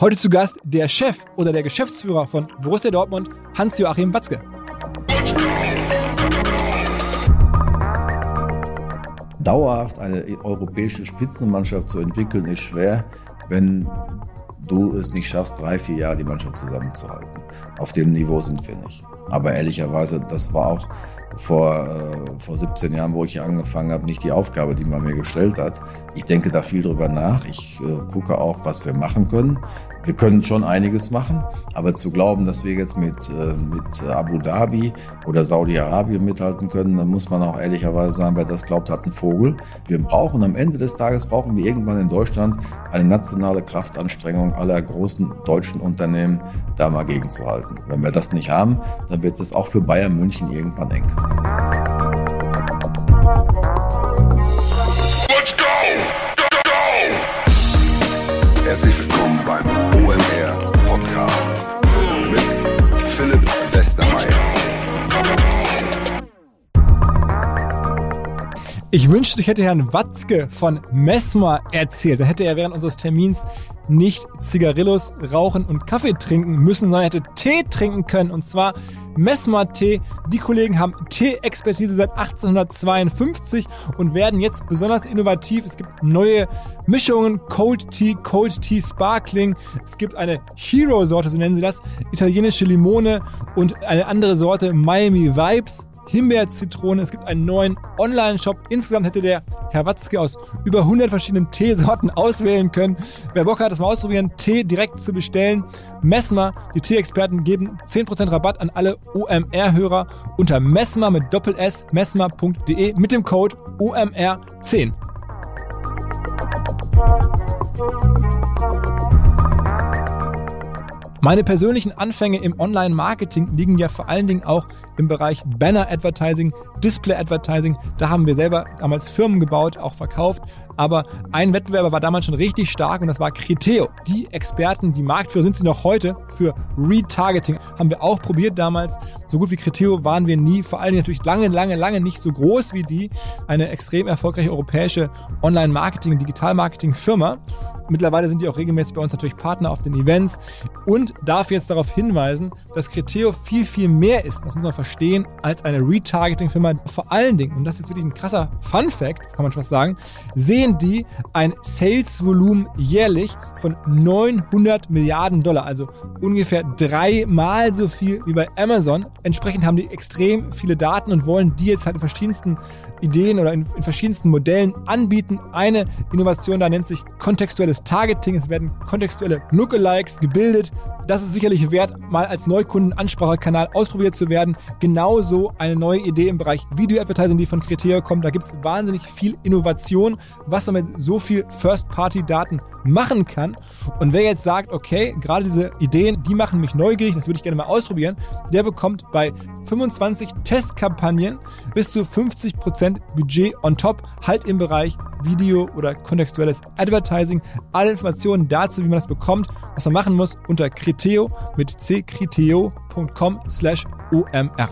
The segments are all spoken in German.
Heute zu Gast der Chef oder der Geschäftsführer von Borussia Dortmund, Hans-Joachim Watzke. Dauerhaft eine europäische Spitzenmannschaft zu entwickeln, ist schwer, wenn du es nicht schaffst, drei, vier Jahre die Mannschaft zusammenzuhalten. Auf dem Niveau sind wir nicht. Aber ehrlicherweise, das war auch vor, äh, vor 17 Jahren, wo ich hier angefangen habe, nicht die Aufgabe, die man mir gestellt hat. Ich denke da viel drüber nach. Ich äh, gucke auch, was wir machen können. Wir können schon einiges machen, aber zu glauben, dass wir jetzt mit, äh, mit Abu Dhabi oder Saudi-Arabien mithalten können, dann muss man auch ehrlicherweise sagen, wer das glaubt, hat einen Vogel. Wir brauchen am Ende des Tages, brauchen wir irgendwann in Deutschland eine nationale Kraftanstrengung aller großen deutschen Unternehmen, da mal gegenzuhalten. Wenn wir das nicht haben, dann wird es auch für Bayern München irgendwann eng. Ich wünschte, ich hätte Herrn Watzke von Messmer erzählt. Da hätte er während unseres Termins nicht Zigarillos rauchen und Kaffee trinken müssen, sondern hätte Tee trinken können. Und zwar Messmer Tee. Die Kollegen haben Tee-Expertise seit 1852 und werden jetzt besonders innovativ. Es gibt neue Mischungen, Cold Tea, Cold Tea Sparkling. Es gibt eine Hero-Sorte, so nennen sie das, italienische Limone und eine andere Sorte, Miami Vibes. Himbeer-Zitrone. Es gibt einen neuen Online-Shop. Insgesamt hätte der Herr Watzke aus über 100 verschiedenen Teesorten auswählen können. Wer Bock hat, das mal ausprobieren, Tee direkt zu bestellen. Messmer, die Tee-Experten geben 10% Rabatt an alle OMR-Hörer unter Messmer mit Doppel-S, messmer.de mit dem Code OMR10. Meine persönlichen Anfänge im Online-Marketing liegen ja vor allen Dingen auch im Bereich Banner-Advertising, Display-Advertising. Da haben wir selber damals Firmen gebaut, auch verkauft. Aber ein Wettbewerber war damals schon richtig stark und das war Criteo. Die Experten, die Marktführer sind sie noch heute für Retargeting. Haben wir auch probiert damals. So gut wie Criteo waren wir nie. Vor allen Dingen natürlich lange, lange, lange nicht so groß wie die. Eine extrem erfolgreiche europäische Online-Marketing- und Digital-Marketing-Firma. Mittlerweile sind die auch regelmäßig bei uns natürlich Partner auf den Events und darf jetzt darauf hinweisen, dass Criteo viel, viel mehr ist, das muss man verstehen, als eine Retargeting-Firma. Vor allen Dingen, und das ist jetzt wirklich ein krasser Fun-Fact, kann man schon fast sagen, sehen die ein Sales-Volumen jährlich von 900 Milliarden Dollar, also ungefähr dreimal so viel wie bei Amazon. Entsprechend haben die extrem viele Daten und wollen die jetzt halt in verschiedensten Ideen oder in, in verschiedensten Modellen anbieten. Eine Innovation da nennt sich kontextuelles Targeting. Es werden kontextuelle Lookalikes gebildet. Das ist sicherlich wert, mal als Neukundenansprachekanal ausprobiert zu werden. Genauso eine neue Idee im Bereich Video-Advertising, die von Criteria kommt. Da gibt es wahnsinnig viel Innovation, was man mit so viel First-Party-Daten machen kann. Und wer jetzt sagt, okay, gerade diese Ideen, die machen mich neugierig, das würde ich gerne mal ausprobieren, der bekommt bei 25 Testkampagnen bis zu 50% Budget on top, halt im Bereich Video oder kontextuelles Advertising. Alle Informationen dazu, wie man das bekommt, was man machen muss, unter Criteo mit ccriteo.com slash omr.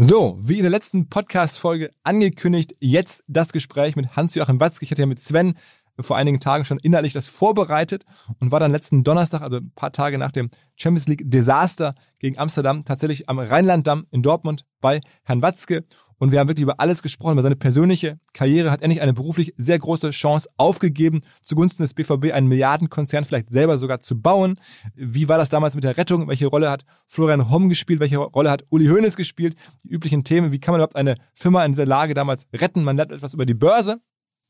So, wie in der letzten Podcast-Folge angekündigt, jetzt das Gespräch mit Hans-Joachim Watzke. Ich hatte ja mit Sven vor einigen Tagen schon innerlich das vorbereitet und war dann letzten Donnerstag, also ein paar Tage nach dem Champions League Desaster gegen Amsterdam, tatsächlich am Rheinlanddamm in Dortmund bei Herrn Watzke. Und wir haben wirklich über alles gesprochen, über seine persönliche Karriere, hat endlich eine beruflich sehr große Chance aufgegeben, zugunsten des BVB einen Milliardenkonzern vielleicht selber sogar zu bauen. Wie war das damals mit der Rettung? Welche Rolle hat Florian Homm gespielt? Welche Rolle hat Uli Hoeneß gespielt? Die üblichen Themen. Wie kann man überhaupt eine Firma in dieser Lage damals retten? Man lernt etwas über die Börse.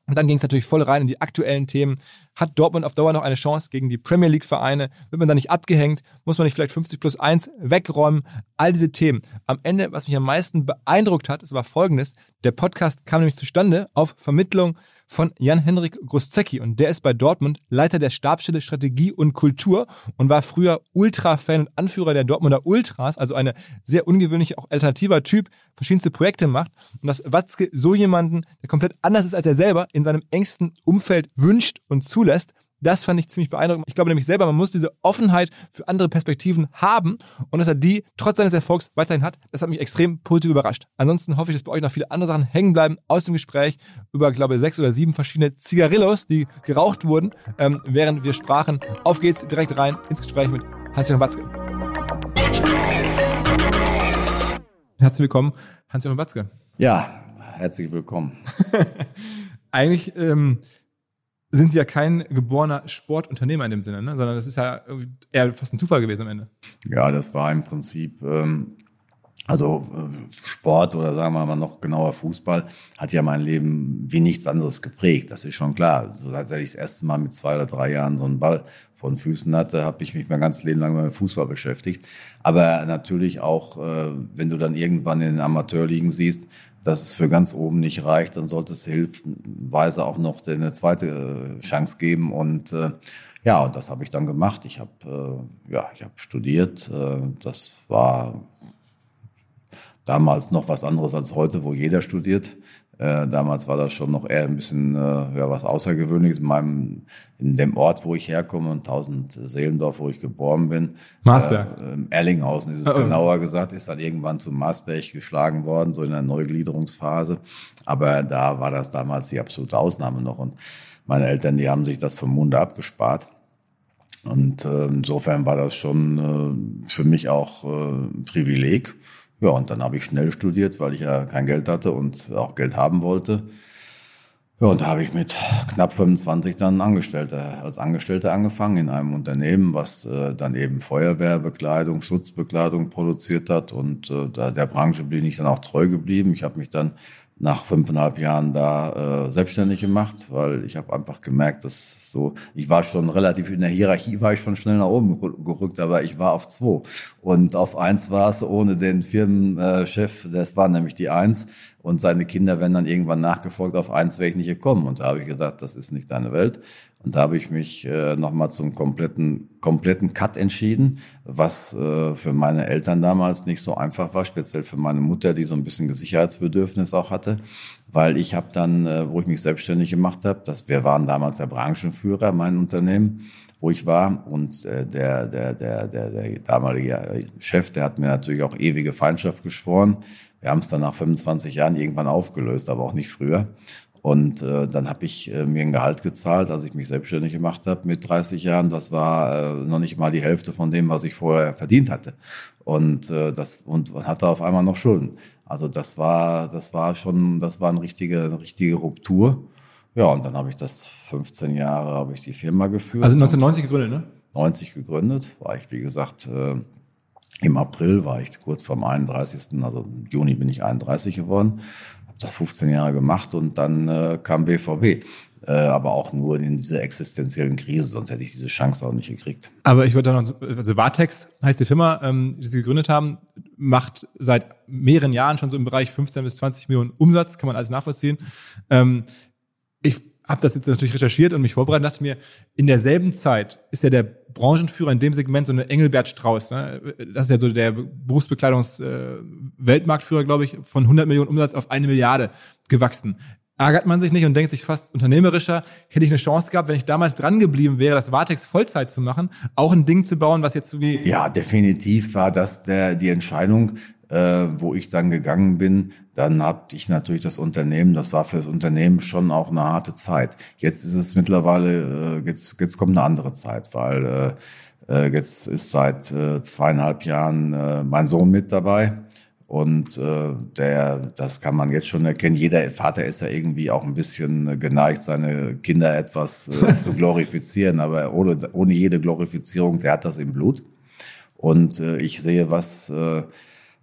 Und dann ging es natürlich voll rein in die aktuellen Themen. Hat Dortmund auf Dauer noch eine Chance gegen die Premier League-Vereine? Wird man da nicht abgehängt? Muss man nicht vielleicht 50 plus 1 wegräumen? All diese Themen. Am Ende, was mich am meisten beeindruckt hat, es war folgendes. Der Podcast kam nämlich zustande auf Vermittlung von Jan-Henrik Gruszecki und der ist bei Dortmund Leiter der Stabsstelle Strategie und Kultur und war früher Ultra-Fan und Anführer der Dortmunder Ultras, also eine sehr ungewöhnliche, auch alternativer Typ, verschiedenste Projekte macht. Und dass Watzke so jemanden, der komplett anders ist als er selber, in seinem engsten Umfeld wünscht und zulässt, Das fand ich ziemlich beeindruckend. Ich glaube nämlich selber, man muss diese Offenheit für andere Perspektiven haben und dass er die trotz seines Erfolgs weiterhin hat, das hat mich extrem positiv überrascht. Ansonsten hoffe ich, dass bei euch noch viele andere Sachen hängen bleiben aus dem Gespräch über, glaube ich, sechs oder sieben verschiedene Zigarillos, die geraucht wurden, ähm, während wir sprachen. Auf geht's direkt rein ins Gespräch mit Hans-Jochen Watzke. Herzlich willkommen, Hans-Jochen Watzke. Ja, herzlich willkommen. Eigentlich ähm, sind Sie ja kein geborener Sportunternehmer in dem Sinne, ne? sondern das ist ja eher fast ein Zufall gewesen am Ende. Ja, das war im Prinzip, ähm, also äh, Sport oder sagen wir mal noch genauer Fußball hat ja mein Leben wie nichts anderes geprägt. Das ist schon klar. So, als ich das erste Mal mit zwei oder drei Jahren so einen Ball von Füßen hatte, habe ich mich mein ganzes Leben lang mit Fußball beschäftigt. Aber natürlich auch, äh, wenn du dann irgendwann in den Amateurligen siehst, dass es für ganz oben nicht reicht, dann sollte es hilfenweise auch noch eine zweite äh, Chance geben. Und ja, und das habe ich dann gemacht. Ich habe ja, ich habe studiert. Das war damals noch was anderes als heute, wo jeder studiert. Äh, damals war das schon noch eher ein bisschen äh, ja, was Außergewöhnliches in meinem in dem Ort, wo ich herkomme, und 1000 Seelendorf, wo ich geboren bin. Marsberg. Äh, Erlinghausen ist es oh, genauer gesagt, ist dann irgendwann zu Marsberg geschlagen worden, so in der Neugliederungsphase. Aber da war das damals die absolute Ausnahme noch. Und meine Eltern, die haben sich das vom Munde abgespart. Und äh, insofern war das schon äh, für mich auch äh, ein Privileg. Ja, und dann habe ich schnell studiert, weil ich ja kein Geld hatte und auch Geld haben wollte. Ja, und da habe ich mit knapp 25 dann Angestellter, als Angestellter angefangen in einem Unternehmen, was äh, dann eben Feuerwehrbekleidung, Schutzbekleidung produziert hat. Und äh, da, der Branche bin ich dann auch treu geblieben. Ich habe mich dann nach fünfeinhalb Jahren da äh, selbstständig gemacht, weil ich habe einfach gemerkt, dass so, ich war schon relativ in der Hierarchie, war ich schon schnell nach oben gerückt, aber ich war auf zwei. Und auf eins war es ohne den Firmenchef, das war nämlich die Eins. Und seine Kinder werden dann irgendwann nachgefolgt, auf eins wäre ich nicht gekommen. Und da habe ich gesagt, das ist nicht deine Welt. Und da habe ich mich äh, nochmal zum kompletten, kompletten Cut entschieden, was äh, für meine Eltern damals nicht so einfach war, speziell für meine Mutter, die so ein bisschen Sicherheitsbedürfnis auch hatte. Weil ich habe dann, äh, wo ich mich selbstständig gemacht habe, das, wir waren damals der Branchenführer, mein Unternehmen, wo ich war. Und äh, der, der, der, der, der damalige Chef, der hat mir natürlich auch ewige Feindschaft geschworen. Wir haben es dann nach 25 Jahren irgendwann aufgelöst, aber auch nicht früher. Und äh, dann habe ich äh, mir ein Gehalt gezahlt, als ich mich selbstständig gemacht habe mit 30 Jahren. Das war äh, noch nicht mal die Hälfte von dem, was ich vorher verdient hatte. Und äh, das und hatte auf einmal noch Schulden. Also das war das war schon das war eine richtige eine richtige Ruptur. Ja, und dann habe ich das 15 Jahre habe ich die Firma geführt. Also 1990 gegründet, ne? 90 gegründet, war ich wie gesagt äh, im April war ich kurz vorm 31. Also im Juni bin ich 31 geworden das 15 Jahre gemacht und dann äh, kam BVB. Äh, aber auch nur in dieser existenziellen Krise, sonst hätte ich diese Chance auch nicht gekriegt. Aber ich würde da noch, also Vatex heißt die Firma, ähm, die Sie gegründet haben, macht seit mehreren Jahren schon so im Bereich 15 bis 20 Millionen Umsatz, kann man alles nachvollziehen. Ähm, ich habe das jetzt natürlich recherchiert und mich vorbereitet dachte mir, in derselben Zeit ist ja der Branchenführer in dem Segment so eine Engelbert Strauß. Ne? Das ist ja so der Berufsbekleidungs-Weltmarktführer, glaube ich, von 100 Millionen Umsatz auf eine Milliarde gewachsen. Ärgert man sich nicht und denkt sich fast unternehmerischer, hätte ich eine Chance gehabt, wenn ich damals dran geblieben wäre, das Vatex Vollzeit zu machen, auch ein Ding zu bauen, was jetzt so wie... Ja, definitiv war das der, die Entscheidung, äh, wo ich dann gegangen bin, dann hatte ich natürlich das Unternehmen, das war für das Unternehmen schon auch eine harte Zeit. Jetzt ist es mittlerweile, äh, jetzt, jetzt kommt eine andere Zeit, weil äh, äh jetzt ist seit äh, zweieinhalb Jahren äh, mein Sohn mit dabei. Und äh, der, das kann man jetzt schon erkennen. Jeder Vater ist ja irgendwie auch ein bisschen geneigt, seine Kinder etwas äh, zu glorifizieren, aber ohne, ohne jede Glorifizierung, der hat das im Blut. Und äh, ich sehe, was äh,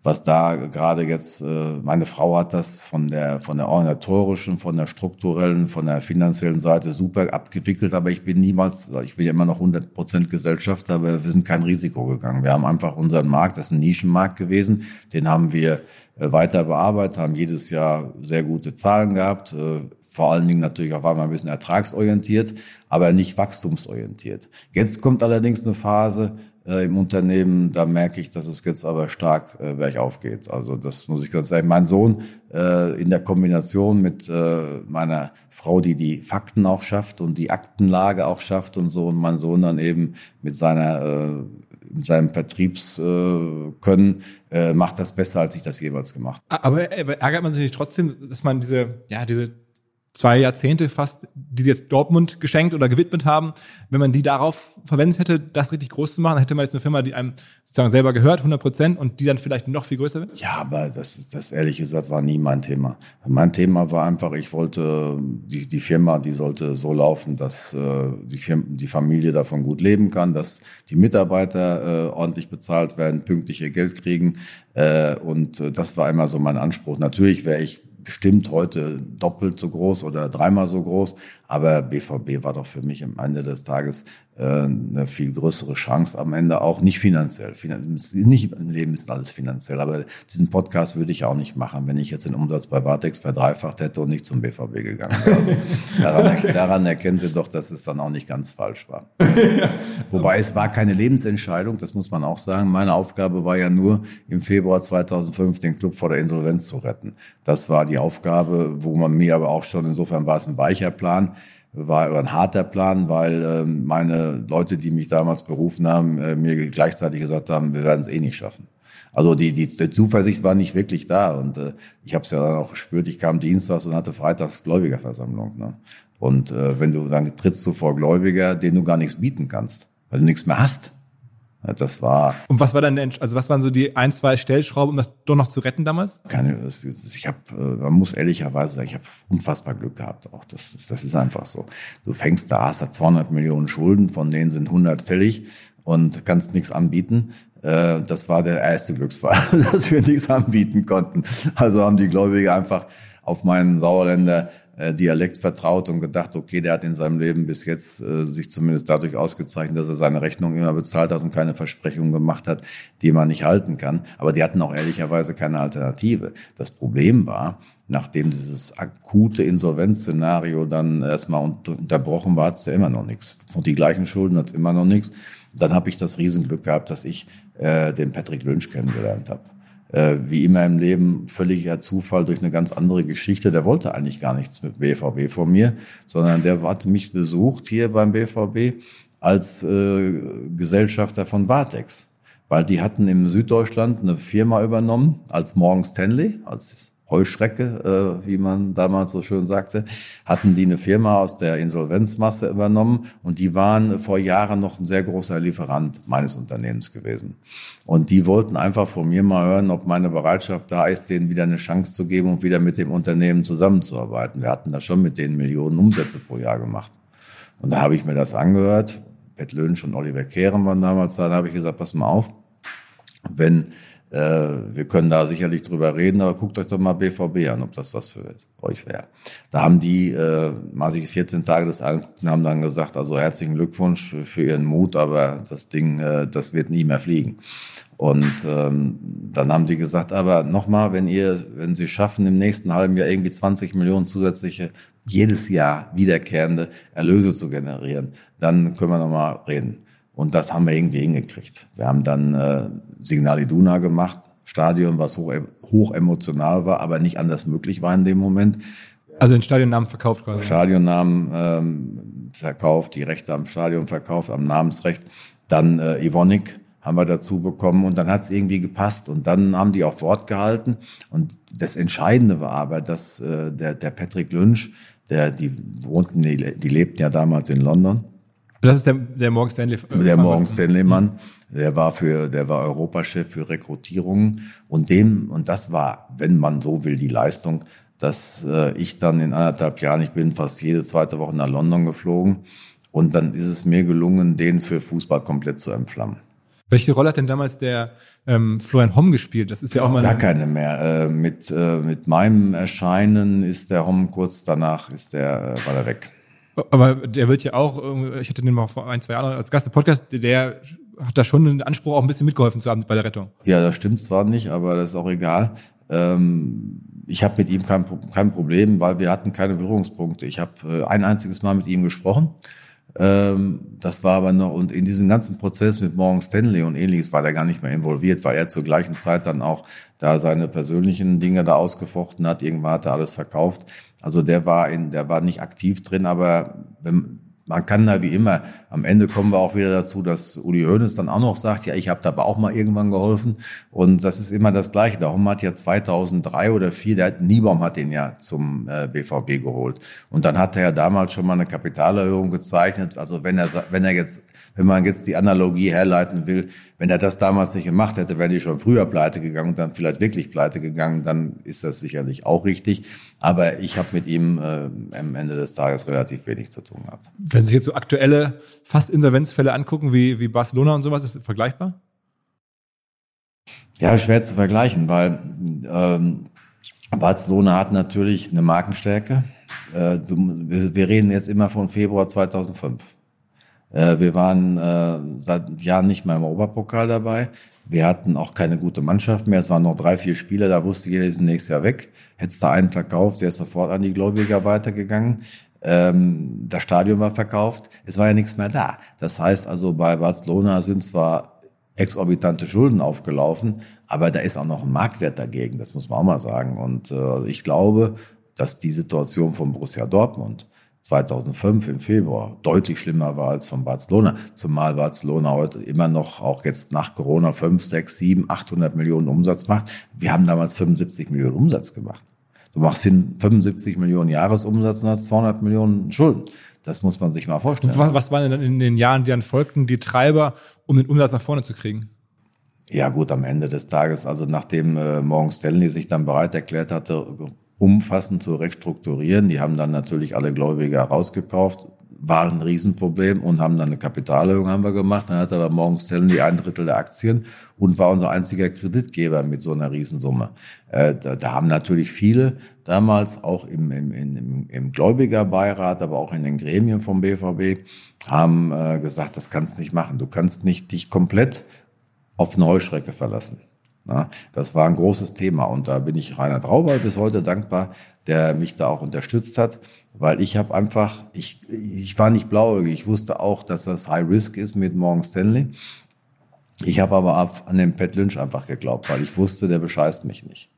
was da gerade jetzt, äh, meine Frau hat das von der, von der organisatorischen, von der strukturellen, von der finanziellen Seite super abgewickelt, aber ich bin niemals, ich bin ja immer noch 100 Prozent Gesellschaft, aber wir sind kein Risiko gegangen. Wir haben einfach unseren Markt, das ist ein Nischenmarkt gewesen, den haben wir äh, weiter bearbeitet, haben jedes Jahr sehr gute Zahlen gehabt, äh, vor allen Dingen natürlich auf einmal ein bisschen ertragsorientiert, aber nicht wachstumsorientiert. Jetzt kommt allerdings eine Phase, äh, im Unternehmen, da merke ich, dass es jetzt aber stark äh, bergauf geht. Also das muss ich ganz sagen. Mein Sohn äh, in der Kombination mit äh, meiner Frau, die die Fakten auch schafft und die Aktenlage auch schafft und so und mein Sohn dann eben mit seiner äh, mit seinem Vertriebskönnen äh, macht das besser, als ich das jeweils gemacht. Aber ärgert man sich nicht trotzdem, dass man diese, ja, diese zwei Jahrzehnte fast, die sie jetzt Dortmund geschenkt oder gewidmet haben, wenn man die darauf verwendet hätte, das richtig groß zu machen, hätte man jetzt eine Firma, die einem sozusagen selber gehört, 100 Prozent, und die dann vielleicht noch viel größer wird? Ja, aber das, das ehrlich gesagt war nie mein Thema. Mein Thema war einfach, ich wollte, die, die Firma, die sollte so laufen, dass äh, die, Firma, die Familie davon gut leben kann, dass die Mitarbeiter äh, ordentlich bezahlt werden, pünktlich ihr Geld kriegen. Äh, und äh, das war immer so mein Anspruch. Natürlich wäre ich bestimmt heute doppelt so groß oder dreimal so groß. Aber BVB war doch für mich am Ende des Tages äh, eine viel größere Chance am Ende auch nicht finanziell. nicht im Leben ist alles finanziell, aber diesen Podcast würde ich auch nicht machen, wenn ich jetzt den Umsatz bei Vartex verdreifacht hätte und nicht zum BVB gegangen wäre. daran, daran erkennen Sie doch, dass es dann auch nicht ganz falsch war. Wobei es war keine Lebensentscheidung, das muss man auch sagen. Meine Aufgabe war ja nur im Februar 2005 den Club vor der Insolvenz zu retten. Das war die Aufgabe, wo man mir aber auch schon, insofern war es ein weicher Plan, war ein harter Plan, weil äh, meine Leute, die mich damals berufen haben, äh, mir gleichzeitig gesagt haben, wir werden es eh nicht schaffen. Also die, die, die Zuversicht war nicht wirklich da und äh, ich habe es ja dann auch gespürt. Ich kam dienstags und hatte freitags Gläubigerversammlung. Ne? Und äh, wenn du dann trittst du vor Gläubiger, denen du gar nichts bieten kannst, weil du nichts mehr hast. Das war. Und was war dann, also was waren so die ein, zwei Stellschrauben, um das doch noch zu retten damals? Keine, ich habe, äh, man muss ehrlicherweise sagen, ich habe unfassbar Glück gehabt. Auch das, das ist einfach so. Du fängst da, hast da 200 Millionen Schulden, von denen sind 100 fällig und kannst nichts anbieten. Äh, das war der erste Glücksfall, dass wir nichts anbieten konnten. Also haben die Gläubige einfach auf meinen Sauerländer Dialekt vertraut und gedacht, okay, der hat in seinem Leben bis jetzt äh, sich zumindest dadurch ausgezeichnet, dass er seine Rechnung immer bezahlt hat und keine Versprechungen gemacht hat, die man nicht halten kann. Aber die hatten auch ehrlicherweise keine Alternative. Das Problem war, nachdem dieses akute Insolvenzszenario dann erstmal unterbrochen war, hat es ja immer noch nichts. Es noch die gleichen Schulden, hat es immer noch nichts. Dann habe ich das Riesenglück gehabt, dass ich äh, den Patrick Lynch kennengelernt habe äh, wie immer im Leben völliger Zufall durch eine ganz andere Geschichte. Der wollte eigentlich gar nichts mit BVB von mir, sondern der hat mich besucht hier beim BVB als äh, Gesellschafter von Vatex. Weil die hatten im Süddeutschland eine Firma übernommen als Morgan Stanley, als Heuschrecke, äh, wie man damals so schön sagte, hatten die eine Firma aus der Insolvenzmasse übernommen und die waren vor Jahren noch ein sehr großer Lieferant meines Unternehmens gewesen. Und die wollten einfach von mir mal hören, ob meine Bereitschaft da ist, denen wieder eine Chance zu geben und wieder mit dem Unternehmen zusammenzuarbeiten. Wir hatten da schon mit denen Millionen Umsätze pro Jahr gemacht. Und da habe ich mir das angehört. Pet Lynch und Oliver Kehren waren damals da, da habe ich gesagt, pass mal auf, wenn äh, wir können da sicherlich drüber reden, aber guckt euch doch mal BVB an, ob das was für euch wäre. Da haben die äh, mal sich 14 Tage das angeguckt und haben dann gesagt, also herzlichen Glückwunsch für, für ihren Mut, aber das Ding, äh, das wird nie mehr fliegen. Und ähm, dann haben die gesagt, aber nochmal, wenn ihr, wenn Sie schaffen, im nächsten halben Jahr irgendwie 20 Millionen zusätzliche, jedes Jahr wiederkehrende Erlöse zu generieren, dann können wir nochmal reden. Und das haben wir irgendwie hingekriegt. Wir haben dann äh, Signal Iduna gemacht, Stadion, was hoch, hoch emotional war, aber nicht anders möglich war in dem Moment. Also den Stadionnamen verkauft quasi. Stadionnamen ähm, verkauft, die Rechte am Stadion verkauft, am Namensrecht. Dann äh, Evonik haben wir dazu bekommen und dann hat es irgendwie gepasst und dann haben die auch Wort gehalten und das Entscheidende war aber, dass äh, der, der Patrick Lynch, der die wohnten, die, die lebten ja damals in London das ist der, der Morgan Stanley. Äh, der Morgan Stanley Mann. Der war für, der war Europachef für Rekrutierungen und dem, und das war, wenn man so will, die Leistung, dass äh, ich dann in anderthalb Jahren, ich bin fast jede zweite Woche nach London geflogen und dann ist es mir gelungen, den für Fußball komplett zu entflammen. Welche Rolle hat denn damals der ähm, Florian Homm gespielt? Das ist ja auch mal gar keine mehr. Äh, mit äh, mit meinem Erscheinen ist der Homm kurz danach ist der äh, war der weg. Aber der wird ja auch, ich hatte den mal vor ein, zwei Jahren als Gast im Podcast, der hat da schon den Anspruch, auch ein bisschen mitgeholfen zu haben bei der Rettung. Ja, das stimmt zwar nicht, aber das ist auch egal. Ähm, ich habe mit ihm kein, kein Problem, weil wir hatten keine Berührungspunkte. Ich habe äh, ein einziges Mal mit ihm gesprochen das war aber noch, und in diesem ganzen Prozess mit Morgan Stanley und ähnliches war der gar nicht mehr involviert, weil er zur gleichen Zeit dann auch da seine persönlichen Dinge da ausgefochten hat. Irgendwann hat er alles verkauft. Also der war in, der war nicht aktiv drin, aber wenn, man kann da wie immer, am Ende kommen wir auch wieder dazu, dass Uli Hoeneß dann auch noch sagt, ja, ich habe da aber auch mal irgendwann geholfen. Und das ist immer das Gleiche. Der Homm hat ja 2003 oder 2004, der hat, Niebaum hat den ja zum äh, BVB geholt. Und dann hat er ja damals schon mal eine Kapitalerhöhung gezeichnet. Also wenn er, wenn er jetzt wenn man jetzt die Analogie herleiten will, wenn er das damals nicht gemacht hätte, wäre die schon früher pleite gegangen und dann vielleicht wirklich pleite gegangen, dann ist das sicherlich auch richtig. Aber ich habe mit ihm äh, am Ende des Tages relativ wenig zu tun gehabt. Wenn Sie sich jetzt so aktuelle fast Insolvenzfälle angucken, wie, wie Barcelona und sowas, ist das vergleichbar? Ja, schwer zu vergleichen, weil ähm, Barcelona hat natürlich eine Markenstärke. Äh, wir reden jetzt immer von Februar 2005. Äh, wir waren äh, seit Jahren nicht mehr im Oberpokal dabei. Wir hatten auch keine gute Mannschaft mehr. Es waren noch drei, vier Spieler, da wusste jeder, die sind nächstes Jahr weg. Hättest du einen verkauft, der ist sofort an die Gläubiger weitergegangen. Ähm, das Stadion war verkauft. Es war ja nichts mehr da. Das heißt also, bei Barcelona sind zwar exorbitante Schulden aufgelaufen, aber da ist auch noch ein Marktwert dagegen. Das muss man auch mal sagen. Und äh, ich glaube, dass die Situation von Borussia Dortmund 2005 im Februar deutlich schlimmer war als von Barcelona. Zumal Barcelona heute immer noch, auch jetzt nach Corona, 5, 6, 7, 800 Millionen Umsatz macht. Wir haben damals 75 Millionen Umsatz gemacht. Du machst 75 Millionen Jahresumsatz und hast 200 Millionen Schulden. Das muss man sich mal vorstellen. Was, was waren denn in den Jahren, die dann folgten, die Treiber, um den Umsatz nach vorne zu kriegen? Ja gut, am Ende des Tages, also nachdem äh, Morgan Stanley sich dann bereit erklärt hatte, umfassend zu restrukturieren. Die haben dann natürlich alle Gläubiger rausgekauft, war ein Riesenproblem und haben dann eine Kapitalerhöhung haben wir gemacht. Dann hat aber Morgan Stanley ein Drittel der Aktien und war unser einziger Kreditgeber mit so einer Riesensumme. Äh, da, da haben natürlich viele damals auch im, im, im, im Gläubigerbeirat, aber auch in den Gremien vom BVB haben äh, gesagt, das kannst du nicht machen. Du kannst nicht dich komplett auf eine Heuschrecke verlassen. Na, das war ein großes Thema und da bin ich Rainer Trauber bis heute dankbar, der mich da auch unterstützt hat, weil ich habe einfach, ich, ich war nicht blauäugig, ich wusste auch, dass das High Risk ist mit Morgan Stanley. Ich habe aber an den Pat Lynch einfach geglaubt, weil ich wusste, der bescheißt mich nicht.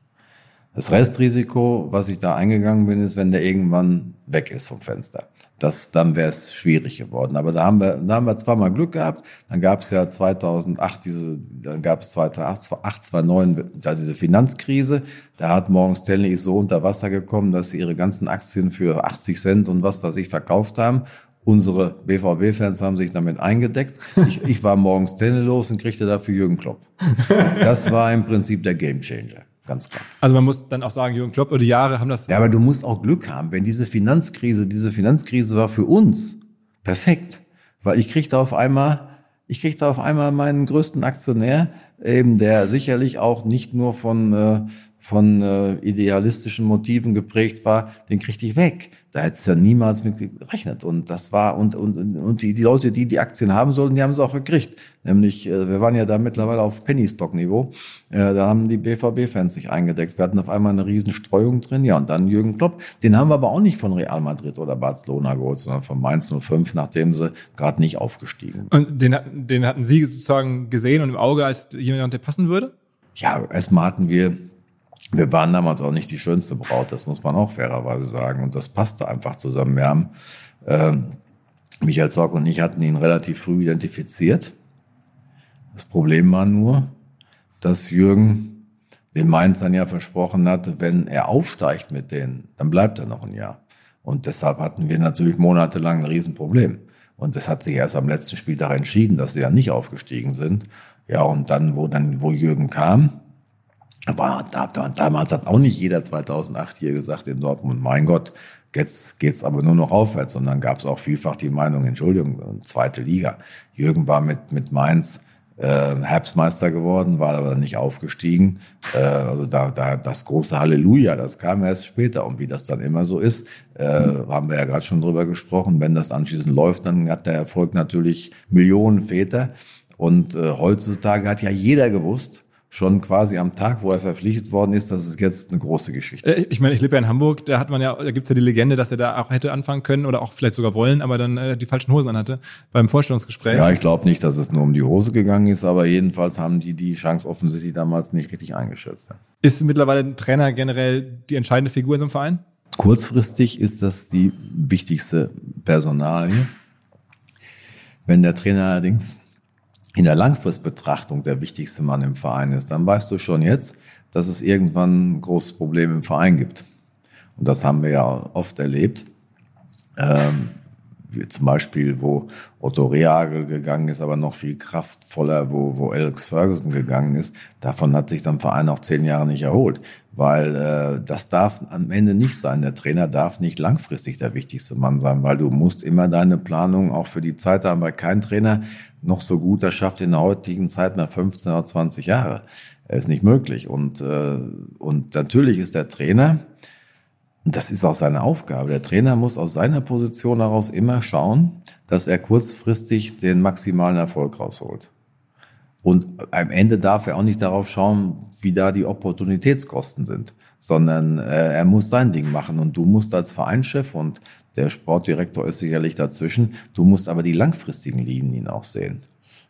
Das Restrisiko, was ich da eingegangen bin, ist, wenn der irgendwann weg ist vom Fenster das, dann wäre es schwierig geworden. Aber da haben wir, da haben wir zweimal Glück gehabt. Dann gab es ja 2008 diese, dann gab es 2008, 2009 da diese Finanzkrise. Da hat Morgan Stanley so unter Wasser gekommen, dass sie ihre ganzen Aktien für 80 Cent und was was ich verkauft haben. Unsere BVB-Fans haben sich damit eingedeckt. Ich, ich war Morgan Stanley los und kriegte dafür Jürgen Klopp. Das war im Prinzip der Gamechanger ganz klar. Also man muss dann auch sagen, Jürgen Klopp über die Jahre haben das. Ja, aber du musst auch Glück haben, wenn diese Finanzkrise, diese Finanzkrise war für uns perfekt, weil ich kriegte auf einmal, ich kriegte auf einmal meinen größten Aktionär, eben der sicherlich auch nicht nur von äh, von äh, idealistischen Motiven geprägt war, den kriegte ich weg. Da hätte es ja niemals mit gerechnet. Und das war, und, und, und die, die Leute, die die Aktien haben sollten, die haben sie auch gekriegt. Nämlich, äh, wir waren ja da mittlerweile auf Penny-Stock-Niveau. Äh, da haben die BVB-Fans sich eingedeckt. Wir hatten auf einmal eine riesen Streuung drin. Ja, und dann Jürgen Klopp. Den haben wir aber auch nicht von Real Madrid oder Barcelona geholt, sondern von Mainz 05, nachdem sie gerade nicht aufgestiegen. Und den, den hatten Sie sozusagen gesehen und im Auge als jemand, der passen würde? Ja, erstmal hatten wir wir waren damals auch nicht die schönste Braut, das muss man auch fairerweise sagen. Und das passte einfach zusammen. Wir haben, äh, Michael Zorc und ich hatten ihn relativ früh identifiziert. Das Problem war nur, dass Jürgen den Mainzern ja versprochen hatte, wenn er aufsteigt mit denen, dann bleibt er noch ein Jahr. Und deshalb hatten wir natürlich monatelang ein Riesenproblem. Und das hat sich erst am letzten Spieltag entschieden, dass sie ja nicht aufgestiegen sind. Ja, und dann, wo dann, wo Jürgen kam, aber da, da, damals hat auch nicht jeder 2008 hier gesagt in Dortmund, mein Gott, jetzt geht's aber nur noch aufwärts. Und dann gab es auch vielfach die Meinung, Entschuldigung, zweite Liga. Jürgen war mit, mit Mainz äh, Herbstmeister geworden, war aber nicht aufgestiegen. Äh, also da, da das große Halleluja, das kam erst später. Und wie das dann immer so ist, äh, haben wir ja gerade schon drüber gesprochen. Wenn das anschließend läuft, dann hat der Erfolg natürlich Millionen Väter. Und äh, heutzutage hat ja jeder gewusst, schon quasi am Tag, wo er verpflichtet worden ist, das ist jetzt eine große Geschichte. Äh, ich meine, ich lebe ja in Hamburg, da hat man ja, da gibt's ja die Legende, dass er da auch hätte anfangen können oder auch vielleicht sogar wollen, aber dann äh, die falschen Hosen anhatte beim Vorstellungsgespräch. Ja, ich glaube nicht, dass es nur um die Hose gegangen ist, aber jedenfalls haben die die Chance offensichtlich damals nicht richtig eingeschätzt. Ist mittlerweile ein Trainer generell die entscheidende Figur in so einem Verein? Kurzfristig ist das die wichtigste Personalie. Wenn der Trainer allerdings in der Langfristbetrachtung der wichtigste Mann im Verein ist, dann weißt du schon jetzt, dass es irgendwann ein großes Problem im Verein gibt. Und das haben wir ja oft erlebt. Ähm, wie zum Beispiel, wo Otto Rehagel gegangen ist, aber noch viel kraftvoller, wo, wo Alex Ferguson gegangen ist. Davon hat sich dann Verein auch zehn Jahre nicht erholt, weil äh, das darf am Ende nicht sein. Der Trainer darf nicht langfristig der wichtigste Mann sein, weil du musst immer deine Planung auch für die Zeit haben, weil kein Trainer noch so gut erschafft in der heutigen Zeit mehr 15 oder 20 Jahre. Er ist nicht möglich. Und, äh, und natürlich ist der Trainer, das ist auch seine Aufgabe. Der Trainer muss aus seiner Position heraus immer schauen, dass er kurzfristig den maximalen Erfolg rausholt. Und am Ende darf er auch nicht darauf schauen, wie da die Opportunitätskosten sind, sondern äh, er muss sein Ding machen. Und du musst als Vereinschef und der Sportdirektor ist sicherlich dazwischen, du musst aber die langfristigen Linien auch sehen.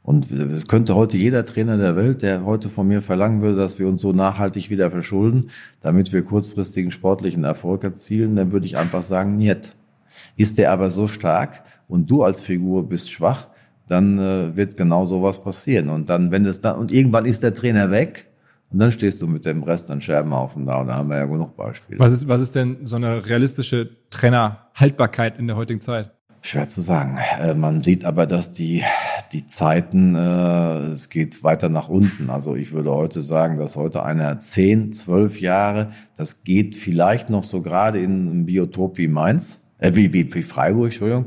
Und es könnte heute jeder Trainer der Welt, der heute von mir verlangen würde, dass wir uns so nachhaltig wieder verschulden, damit wir kurzfristigen sportlichen Erfolg erzielen, dann würde ich einfach sagen, niet. Ist der aber so stark und du als Figur bist schwach, dann äh, wird genau sowas passieren. Und dann, wenn es dann, und irgendwann ist der Trainer weg, und dann stehst du mit dem Rest an Scherbenhaufen da und da haben wir ja genug Beispiele. Was ist, was ist denn so eine realistische Trainerhaltbarkeit in der heutigen Zeit? Schwer zu sagen. Äh, man sieht aber, dass die, die Zeiten, äh, es geht weiter nach unten. Also ich würde heute sagen, dass heute einer zehn, zwölf Jahre, das geht vielleicht noch so gerade in einem Biotop wie Mainz, äh, wie, wie, wie Freiburg, Entschuldigung.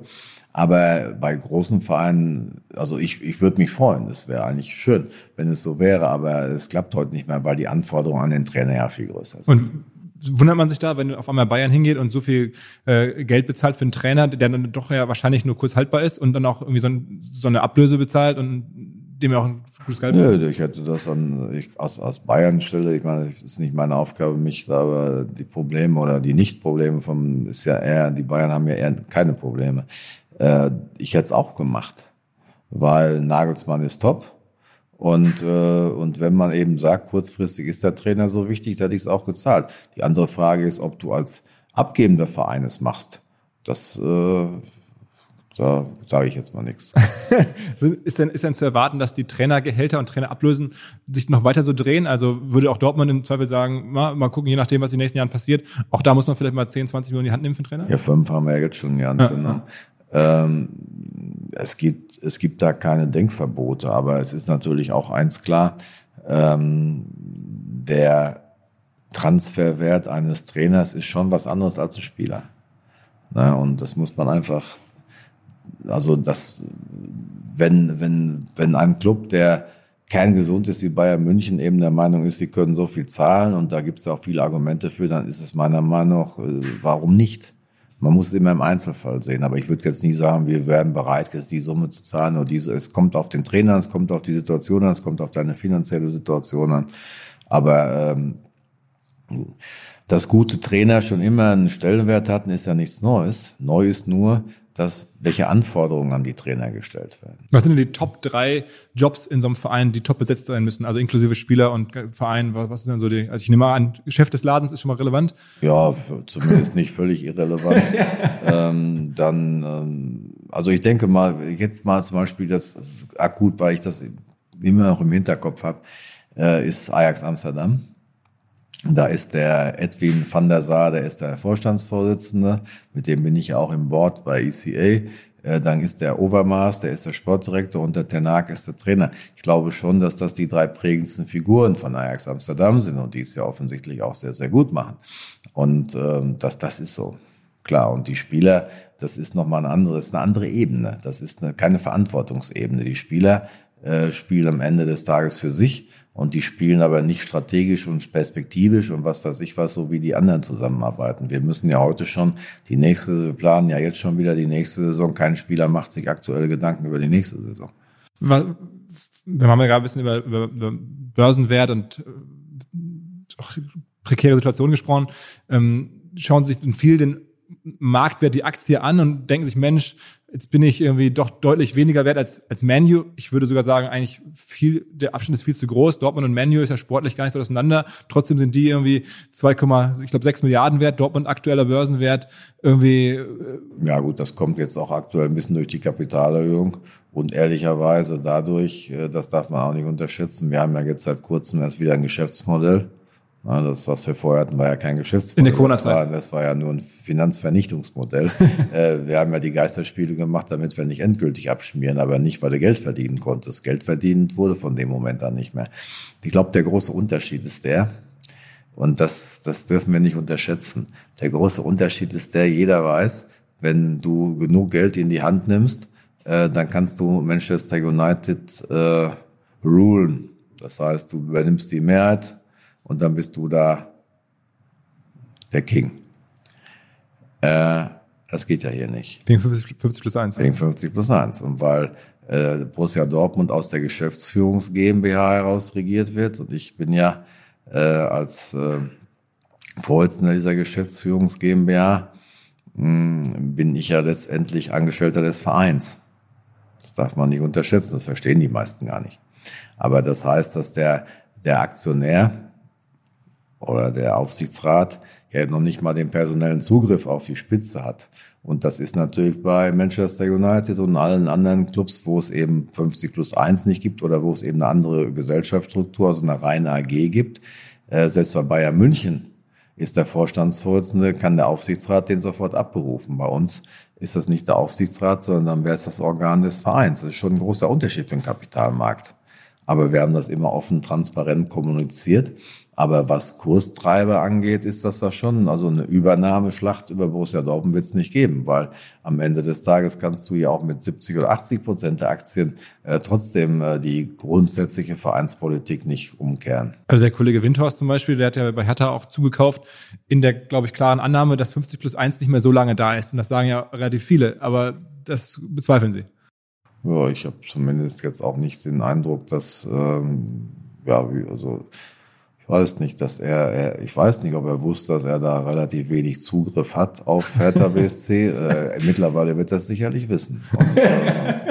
Aber bei großen Vereinen, also ich, ich würde mich freuen, das wäre eigentlich schön, wenn es so wäre, aber es klappt heute nicht mehr, weil die Anforderungen an den Trainer ja viel größer sind. Und wundert man sich da, wenn auf einmal Bayern hingeht und so viel äh, Geld bezahlt für einen Trainer, der dann doch ja wahrscheinlich nur kurz haltbar ist und dann auch irgendwie so, ein, so eine Ablöse bezahlt und dem ja auch ein gutes Geld bezahlt? Nö, ich hätte das dann ich, aus, aus Bayern stelle, ich meine, es ist nicht meine Aufgabe, mich da aber die Probleme oder die Nicht-Probleme vom, ist ja eher, die Bayern haben ja eher keine Probleme. Äh, ich hätte es auch gemacht, weil Nagelsmann ist top und, äh, und wenn man eben sagt, kurzfristig ist der Trainer so wichtig, dann hätte ich es auch gezahlt. Die andere Frage ist, ob du als abgebender Verein es machst. Das äh, da sage ich jetzt mal nichts. ist denn, ist denn zu erwarten, dass die Trainergehälter und Trainerablösen sich noch weiter so drehen? Also würde auch Dortmund im Zweifel sagen, mal, mal gucken, je nachdem, was in den nächsten Jahren passiert. Auch da muss man vielleicht mal 10, 20 Millionen in die Hand nehmen für den Trainer? Ja, fünf haben wir ja jetzt schon in die Hand ja, genommen. Ähm, es, gibt, es gibt da keine Denkverbote, aber es ist natürlich auch eins klar, ähm, der Transferwert eines Trainers ist schon was anderes als ein Spieler. Na, und das muss man einfach, also das, wenn, wenn, wenn ein Club, der kerngesund ist wie Bayern München, eben der Meinung ist, sie können so viel zahlen und da gibt es auch viele Argumente für, dann ist es meiner Meinung nach, äh, warum nicht? Man muss es immer im Einzelfall sehen. Aber ich würde jetzt nie sagen, wir wären bereit, jetzt die Summe zu zahlen oder diese. Es kommt auf den Trainer, es kommt auf die Situation an, es kommt auf deine finanzielle Situation an. Aber ähm, dass gute Trainer schon immer einen Stellenwert hatten, ist ja nichts Neues. Neu ist nur, dass welche Anforderungen an die Trainer gestellt werden. Was sind denn die Top drei Jobs in so einem Verein, die top besetzt sein müssen? Also inklusive Spieler und Verein, was, was sind denn so die, also ich nehme an, Chef des Ladens ist schon mal relevant? Ja, zumindest nicht völlig irrelevant. ähm, dann, ähm, also ich denke mal, jetzt mal zum Beispiel das, das akut, weil ich das immer noch im Hinterkopf habe, äh, ist Ajax Amsterdam. Da ist der Edwin van der Saar, der ist der Vorstandsvorsitzende, mit dem bin ich auch im Board bei ECA. Äh, dann ist der Overmars, der ist der Sportdirektor und der Tenak ist der Trainer. Ich glaube schon, dass das die drei prägendsten Figuren von Ajax Amsterdam sind und die es ja offensichtlich auch sehr, sehr gut machen. Und ähm, das, das ist so. Klar, und die Spieler, das ist nochmal ein anderes, eine andere Ebene. Das ist eine, keine Verantwortungsebene. Die Spieler äh, spielen am Ende des Tages für sich und die spielen aber nicht strategisch und perspektivisch und was weiß ich was, so wie die anderen zusammenarbeiten. Wir müssen ja heute schon die nächste, wir planen ja jetzt schon wieder die nächste Saison. Kein Spieler macht sich aktuell Gedanken über die nächste Saison. wir haben ja gerade ein bisschen über, über, über Börsenwert und äh, auch prekäre Situation gesprochen, ähm, schauen sich viel den Marktwert die Aktie an und denken sich, Mensch, jetzt bin ich irgendwie doch deutlich weniger wert als, als Manu. Ich würde sogar sagen, eigentlich viel, der Abstand ist viel zu groß. Dortmund und Manu ist ja sportlich gar nicht so auseinander. Trotzdem sind die irgendwie 2, ich glaube 6 Milliarden wert. Dortmund aktueller Börsenwert irgendwie. Äh, ja gut, das kommt jetzt auch aktuell ein bisschen durch die Kapitalerhöhung und ehrlicherweise dadurch, äh, das darf man auch nicht unterschätzen. Wir haben ja jetzt seit kurzem erst wieder ein Geschäftsmodell das, was wir vorher hatten, war ja kein Geschäftsmodell. In der Corona-Zeit. Das, war, das war ja nur ein Finanzvernichtungsmodell. äh, wir haben ja die Geisterspiele gemacht, damit wir nicht endgültig abschmieren, aber nicht, weil du Geld verdienen konntest. Geld verdient wurde von dem Moment an nicht mehr. Ich glaube, der große Unterschied ist der, und das, das dürfen wir nicht unterschätzen. Der große Unterschied ist der, jeder weiß, wenn du genug Geld in die Hand nimmst, äh, dann kannst du Manchester United äh, rulen. Das heißt, du übernimmst die Mehrheit und dann bist du da der King. Äh, das geht ja hier nicht. Wegen 50, 50 plus 1. Wegen 50 plus 1. Und weil äh, Borussia Dortmund aus der Geschäftsführungs GmbH heraus regiert wird und ich bin ja äh, als äh, Vorsitzender dieser Geschäftsführungs GmbH mh, hm, bin ich ja letztendlich Angestellter des Vereins. Das darf man nicht unterschätzen, das verstehen die meisten gar nicht. Aber das heißt, dass der, der Aktionär oder der Aufsichtsrat ja noch nicht mal den personellen Zugriff auf die Spitze hat. Und das ist natürlich bei Manchester United und allen anderen Clubs, wo es eben 50 plus 1 nicht gibt oder wo es eben eine andere Gesellschaftsstruktur, also eine reine AG gibt. Äh, selbst bei Bayern München ist der Vorstandsvorsitzende, kann der Aufsichtsrat den sofort abberufen. Bei uns ist das nicht der Aufsichtsrat, sondern dann wäre es das Organ des Vereins. Das ist schon ein großer Unterschied für den Kapitalmarkt. Aber wir haben das immer offen, transparent kommuniziert. Aber was Kurstreiber angeht, ist das da schon. Also eine Übernahmeschlacht über Borussia Dortmund wird es nicht geben, weil am Ende des Tages kannst du ja auch mit 70 oder 80 Prozent der Aktien äh, trotzdem äh, die grundsätzliche Vereinspolitik nicht umkehren. Also der Kollege Windhorst zum Beispiel, der hat ja bei Hertha auch zugekauft, in der, glaube ich, klaren Annahme, dass 50 plus 1 nicht mehr so lange da ist. Und das sagen ja relativ viele, aber das bezweifeln Sie. Ja, ich habe zumindest jetzt auch nicht den Eindruck, dass ähm, ja, also weiß nicht, dass er, er, ich weiß nicht, ob er wusste, dass er da relativ wenig Zugriff hat auf Hertha BSC. äh, mittlerweile wird er es sicherlich wissen. Und, äh, ja.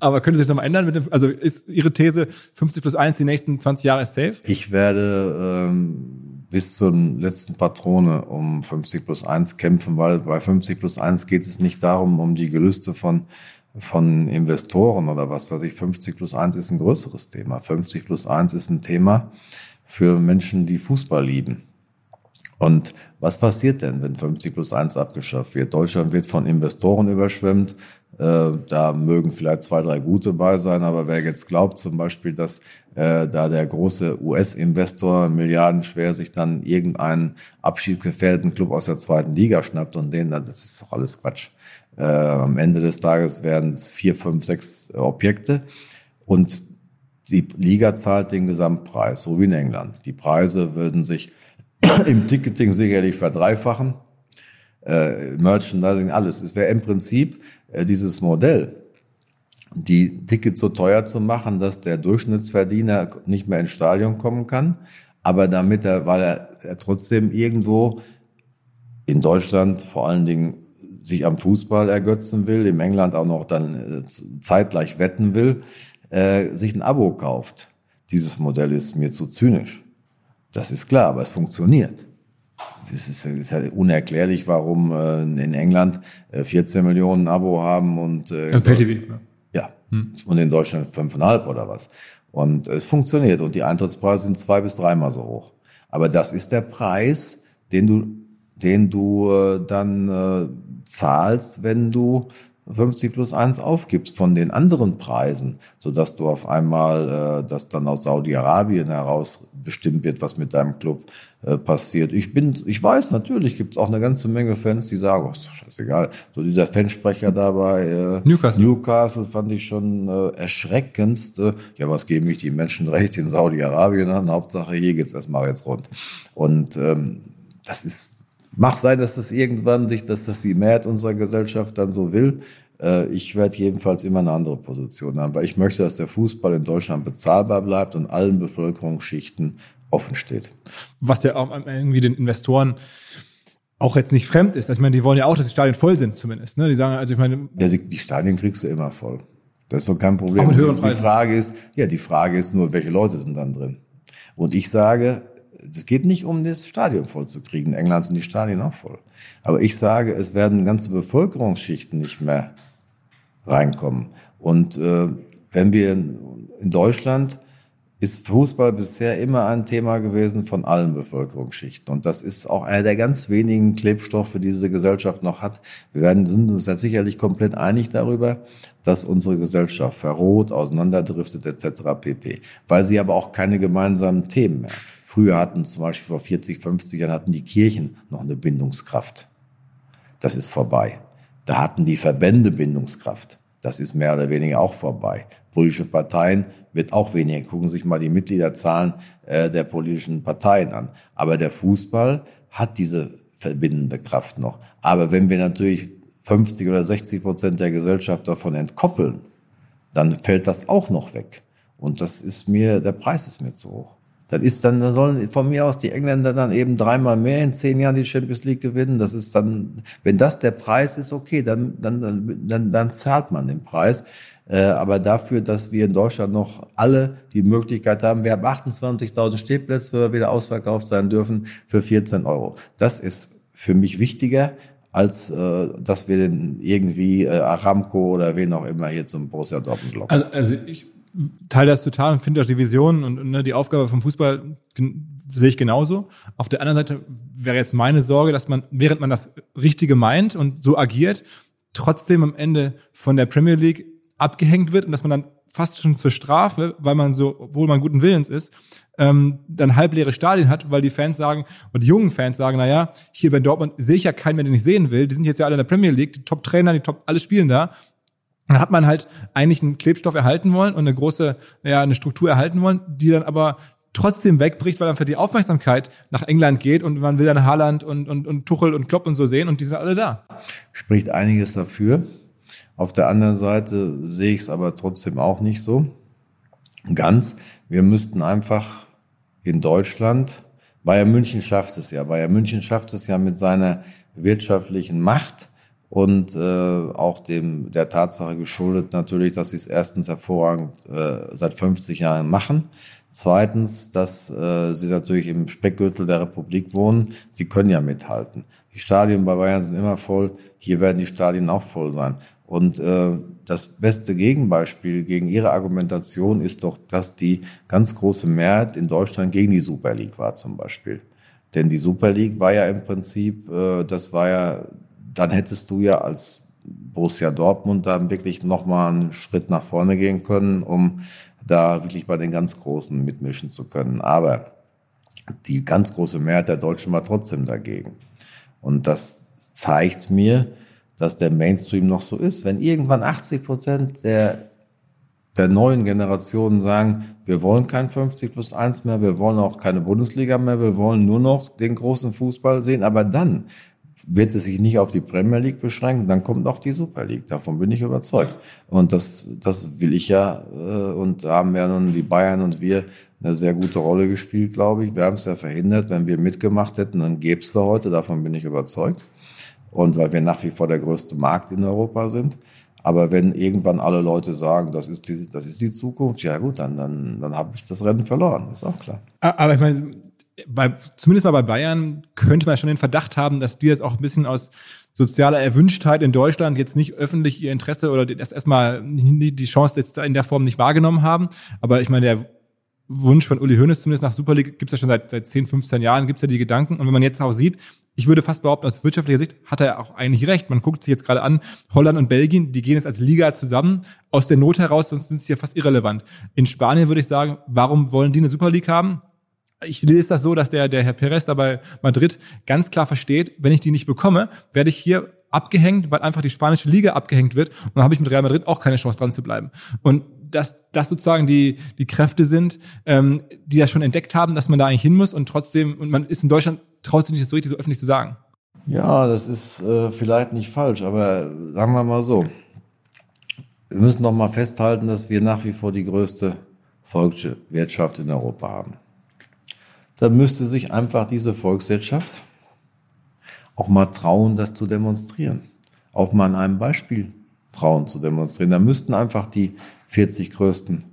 Aber könnte sich nochmal ändern? Mit dem, also ist Ihre These 50 plus 1 die nächsten 20 Jahre ist safe? Ich werde ähm, bis zur letzten Patrone um 50 plus 1 kämpfen, weil bei 50 plus 1 geht es nicht darum, um die Gelüste von von Investoren oder was weiß ich, 50 plus 1 ist ein größeres Thema. 50 plus 1 ist ein Thema, für Menschen, die Fußball lieben. Und was passiert denn, wenn 50 plus 1 abgeschafft wird? Deutschland wird von Investoren überschwemmt. Äh, da mögen vielleicht zwei, drei gute bei sein, aber wer jetzt glaubt zum Beispiel, dass äh, da der große US-Investor milliardenschwer sich dann irgendeinen abschiedsgefährdeten Club aus der zweiten Liga schnappt und den, das ist doch alles Quatsch. Äh, am Ende des Tages werden es vier, fünf, sechs Objekte und die Liga zahlt den Gesamtpreis, so wie in England. Die Preise würden sich im Ticketing sicherlich verdreifachen. Äh, Merchandising, alles. Es wäre im Prinzip äh, dieses Modell, die Tickets so teuer zu machen, dass der Durchschnittsverdiener nicht mehr ins Stadion kommen kann, aber damit er, weil er, er trotzdem irgendwo in Deutschland vor allen Dingen sich am Fußball ergötzen will, im England auch noch dann äh, zeitgleich wetten will, äh, sich ein Abo kauft. Dieses Modell ist mir zu zynisch. Das ist klar, aber es funktioniert. Es ist, ist halt unerklärlich, warum äh, in England äh, 14 Millionen Abo haben und äh, also PTV, ja, ja. Hm. und in Deutschland fünfeinhalb oder was. Und es funktioniert und die Eintrittspreise sind zwei bis dreimal so hoch. Aber das ist der Preis, den du, den du äh, dann äh, zahlst, wenn du 50 plus 1 aufgibst von den anderen Preisen, so dass du auf einmal, äh, dass dann aus Saudi-Arabien heraus bestimmt wird, was mit deinem Club äh, passiert. Ich bin, ich weiß, natürlich gibt es auch eine ganze Menge Fans, die sagen, oh, ist doch scheißegal. So dieser Fansprecher da bei äh, Newcastle. Newcastle fand ich schon äh, erschreckendst. Äh, ja, was geben mich die Menschenrechte in Saudi-Arabien an? Hauptsache, hier geht's erstmal jetzt rund. Und ähm, das ist Mag sein, dass das irgendwann sich, dass das die Mehrheit unserer Gesellschaft dann so will. Äh, ich werde jedenfalls immer eine andere Position haben, weil ich möchte, dass der Fußball in Deutschland bezahlbar bleibt und allen Bevölkerungsschichten offen steht. Was ja auch irgendwie den Investoren auch jetzt nicht fremd ist. Ich meine, die wollen ja auch, dass die Stadien voll sind zumindest. Ne? Die sagen, also ich meine. Ja, die Stadien kriegst du immer voll. Das ist doch kein Problem. Die Frage ist, ja, die Frage ist nur, welche Leute sind dann drin? Und ich sage, es geht nicht um das Stadion voll zu kriegen. In England sind die Stadien auch voll. Aber ich sage, es werden ganze Bevölkerungsschichten nicht mehr reinkommen. Und äh, wenn wir in Deutschland ist Fußball bisher immer ein Thema gewesen von allen Bevölkerungsschichten. Und das ist auch einer der ganz wenigen Klebstoffe, die diese Gesellschaft noch hat. Wir werden, sind uns ja sicherlich komplett einig darüber, dass unsere Gesellschaft verroht, auseinanderdriftet etc. pp. Weil sie aber auch keine gemeinsamen Themen mehr. Früher hatten zum Beispiel vor 40, 50 Jahren hatten die Kirchen noch eine Bindungskraft. Das ist vorbei. Da hatten die Verbände Bindungskraft. Das ist mehr oder weniger auch vorbei. Politische Parteien wird auch weniger. Gucken Sie sich mal die Mitgliederzahlen äh, der politischen Parteien an. Aber der Fußball hat diese verbindende Kraft noch. Aber wenn wir natürlich 50 oder 60 Prozent der Gesellschaft davon entkoppeln, dann fällt das auch noch weg. Und das ist mir, der Preis ist mir zu hoch. Dann ist dann, dann sollen von mir aus die Engländer dann eben dreimal mehr in zehn Jahren die Champions League gewinnen. Das ist dann, wenn das der Preis ist, okay, dann, dann, dann, dann zahlt man den Preis. Äh, aber dafür, dass wir in Deutschland noch alle die Möglichkeit haben, wir haben 28.000 Stehplätze, wo wir wieder ausverkauft sein dürfen, für 14 Euro. Das ist für mich wichtiger, als äh, dass wir den irgendwie äh, Aramco oder wen auch immer hier zum Borussia Dortmund locken. Also, also ich teile das total und finde auch die Vision und, und ne, die Aufgabe vom Fußball sehe ich genauso. Auf der anderen Seite wäre jetzt meine Sorge, dass man, während man das Richtige meint und so agiert, trotzdem am Ende von der Premier League abgehängt wird und dass man dann fast schon zur Strafe, weil man so, obwohl man guten Willens ist, ähm, dann halbleere Stadien hat, weil die Fans sagen, und die jungen Fans sagen, na ja, hier bei Dortmund sehe ich ja keinen mehr, den ich sehen will. Die sind jetzt ja alle in der Premier League, die Top-Trainer, die Top, alle spielen da. Dann hat man halt eigentlich einen Klebstoff erhalten wollen und eine große, ja, eine Struktur erhalten wollen, die dann aber trotzdem wegbricht, weil einfach die Aufmerksamkeit nach England geht und man will dann Haaland und, und, und Tuchel und Klopp und so sehen und die sind alle da. Spricht einiges dafür. Auf der anderen Seite sehe ich es aber trotzdem auch nicht so. Ganz. Wir müssten einfach in Deutschland, Bayern München schafft es ja, Bayern München schafft es ja mit seiner wirtschaftlichen Macht und äh, auch dem der Tatsache geschuldet natürlich, dass sie es erstens hervorragend äh, seit 50 Jahren machen. Zweitens, dass äh, sie natürlich im Speckgürtel der Republik wohnen. Sie können ja mithalten. Die Stadien bei Bayern sind immer voll. Hier werden die Stadien auch voll sein. Und äh, das beste Gegenbeispiel gegen Ihre Argumentation ist doch, dass die ganz große Mehrheit in Deutschland gegen die Super League war zum Beispiel. Denn die Super League war ja im Prinzip, äh, das war ja, dann hättest du ja als Borussia Dortmund da wirklich nochmal einen Schritt nach vorne gehen können, um da wirklich bei den ganz Großen mitmischen zu können. Aber die ganz große Mehrheit der Deutschen war trotzdem dagegen. Und das zeigt mir, dass der Mainstream noch so ist. Wenn irgendwann 80 Prozent der, der neuen Generationen sagen, wir wollen kein 50 plus 1 mehr, wir wollen auch keine Bundesliga mehr, wir wollen nur noch den großen Fußball sehen, aber dann wird es sich nicht auf die Premier League beschränken, dann kommt auch die Super League. Davon bin ich überzeugt. Und das, das will ich ja. Äh, und da haben ja nun die Bayern und wir eine sehr gute Rolle gespielt, glaube ich. Wir haben es ja verhindert. Wenn wir mitgemacht hätten, dann gäbe es da heute. Davon bin ich überzeugt und weil wir nach wie vor der größte Markt in Europa sind. Aber wenn irgendwann alle Leute sagen, das ist die, das ist die Zukunft, ja gut, dann, dann, dann habe ich das Rennen verloren, ist auch klar. Aber ich meine, bei, zumindest mal bei Bayern könnte man schon den Verdacht haben, dass die jetzt auch ein bisschen aus sozialer Erwünschtheit in Deutschland jetzt nicht öffentlich ihr Interesse oder das erstmal die Chance jetzt in der Form nicht wahrgenommen haben. Aber ich meine, der Wunsch von Uli Hoeneß zumindest nach Super League gibt es ja schon seit, seit 10, 15 Jahren, gibt es ja die Gedanken. Und wenn man jetzt auch sieht, ich würde fast behaupten, aus wirtschaftlicher Sicht hat er auch eigentlich recht. Man guckt sich jetzt gerade an, Holland und Belgien, die gehen jetzt als Liga zusammen, aus der Not heraus, sonst sind sie ja fast irrelevant. In Spanien würde ich sagen, warum wollen die eine Super League haben? Ich lese das so, dass der, der Herr Perez da bei Madrid ganz klar versteht, wenn ich die nicht bekomme, werde ich hier abgehängt, weil einfach die spanische Liga abgehängt wird. Und dann habe ich mit Real Madrid auch keine Chance dran zu bleiben. Und dass das sozusagen die, die Kräfte sind, ähm, die das schon entdeckt haben, dass man da eigentlich hin muss und trotzdem, und man ist in Deutschland, traut sich nicht das so richtig so öffentlich zu sagen. Ja, das ist äh, vielleicht nicht falsch, aber sagen wir mal so. wir müssen noch mal festhalten, dass wir nach wie vor die größte Volkswirtschaft in Europa haben. Da müsste sich einfach diese Volkswirtschaft auch mal trauen, das zu demonstrieren. Auch mal an einem Beispiel trauen zu demonstrieren. Da müssten einfach die 40 größten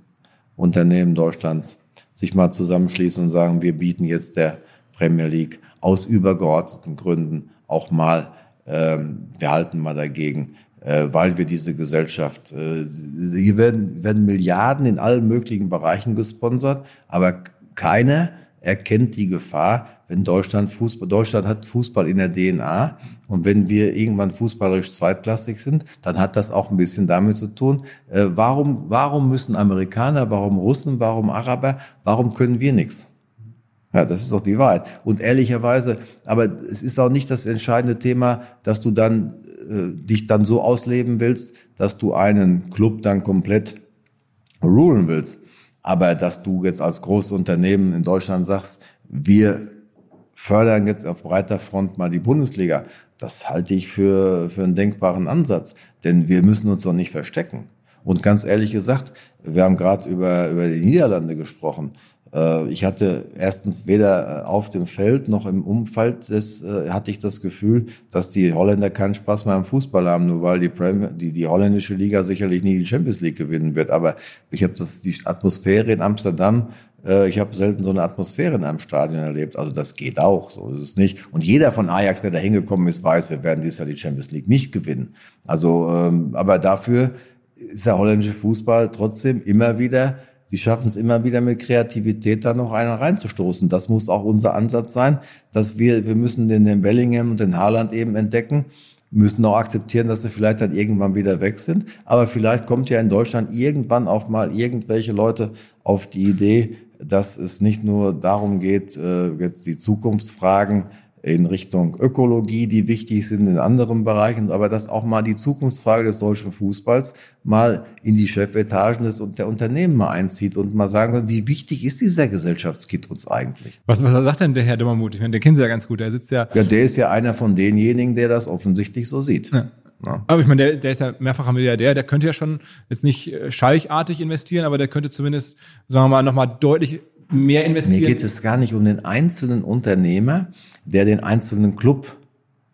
Unternehmen Deutschlands sich mal zusammenschließen und sagen, wir bieten jetzt der Premier League aus übergeordneten Gründen auch mal, ähm, wir halten mal dagegen, äh, weil wir diese Gesellschaft, äh, hier werden, werden Milliarden in allen möglichen Bereichen gesponsert, aber keiner erkennt die Gefahr, wenn Deutschland Fußball, Deutschland hat Fußball in der DNA und wenn wir irgendwann fußballerisch zweitklassig sind, dann hat das auch ein bisschen damit zu tun, äh, warum, warum müssen Amerikaner, warum Russen, warum Araber, warum können wir nichts? Ja, das ist doch die Wahrheit. Und ehrlicherweise, aber es ist auch nicht das entscheidende Thema, dass du dann äh, dich dann so ausleben willst, dass du einen Club dann komplett rulen willst. Aber dass du jetzt als großes Unternehmen in Deutschland sagst, wir fördern jetzt auf breiter Front mal die Bundesliga, das halte ich für, für einen denkbaren Ansatz. Denn wir müssen uns doch nicht verstecken. Und ganz ehrlich gesagt, wir haben gerade über, über die Niederlande gesprochen. Äh, ich hatte erstens weder äh, auf dem Feld noch im Umfeld des, äh, hatte ich das Gefühl, dass die Holländer keinen Spaß mehr am Fußball haben, nur weil die, Premier, die, die holländische Liga sicherlich nie die Champions League gewinnen wird. Aber ich habe das die Atmosphäre in Amsterdam ich habe selten so eine Atmosphäre in einem Stadion erlebt. Also das geht auch, so ist es nicht. Und jeder von Ajax, der da hingekommen ist, weiß, wir werden dieses Jahr die Champions League nicht gewinnen. Also, ähm, aber dafür ist der holländische Fußball trotzdem immer wieder Sie schaffen es immer wieder mit Kreativität da noch einer reinzustoßen. Das muss auch unser Ansatz sein, dass wir, wir müssen den, den Bellingham und den Haaland eben entdecken, müssen auch akzeptieren, dass sie vielleicht dann irgendwann wieder weg sind. Aber vielleicht kommt ja in Deutschland irgendwann auch mal irgendwelche Leute auf die Idee, dass es nicht nur darum geht, äh, jetzt die Zukunftsfragen in Richtung Ökologie, die wichtig sind in anderen Bereichen, aber dass auch mal die Zukunftsfrage des deutschen Fußballs mal in die Chefetagen des der Unternehmen mal einzieht und mal sagen kann, wie wichtig ist dieser Gesellschaftskit uns eigentlich? Was, was sagt denn der Herr Dummermuth? Ich meine, den kennen Sie ja ganz gut. Der sitzt ja. Ja, der ist ja einer von denjenigen, der das offensichtlich so sieht. Ja. Ja. Aber ich meine, der, der ist ja mehrfacher Milliardär, der könnte ja schon jetzt nicht äh, scheichartig investieren, aber der könnte zumindest, sagen wir mal, nochmal deutlich mehr investieren. Mir geht es gar nicht um den einzelnen Unternehmer, der den einzelnen Club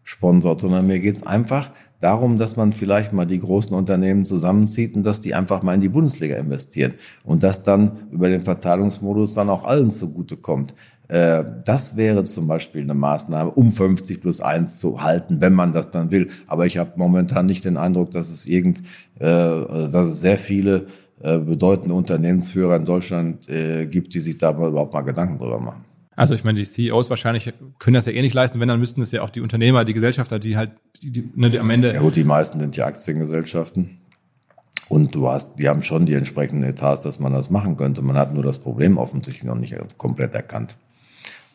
sponsort, sondern mir geht es einfach darum, dass man vielleicht mal die großen Unternehmen zusammenzieht und dass die einfach mal in die Bundesliga investieren und das dann über den Verteilungsmodus dann auch allen zugutekommt. Äh, das wäre zum Beispiel eine Maßnahme, um 50 plus 1 zu halten, wenn man das dann will. Aber ich habe momentan nicht den Eindruck, dass es irgend, äh, also dass es sehr viele äh, bedeutende Unternehmensführer in Deutschland gibt, die sich da überhaupt mal Gedanken drüber machen. Also ich meine, die CEOs wahrscheinlich können das ja eh nicht leisten, wenn dann müssten es ja auch die Unternehmer, die Gesellschafter, die halt die, die, ne, die am Ende. Ja gut, die meisten sind ja Aktiengesellschaften. Und du hast, die haben schon die entsprechenden Etats, dass man das machen könnte. Man hat nur das Problem offensichtlich noch nicht komplett erkannt.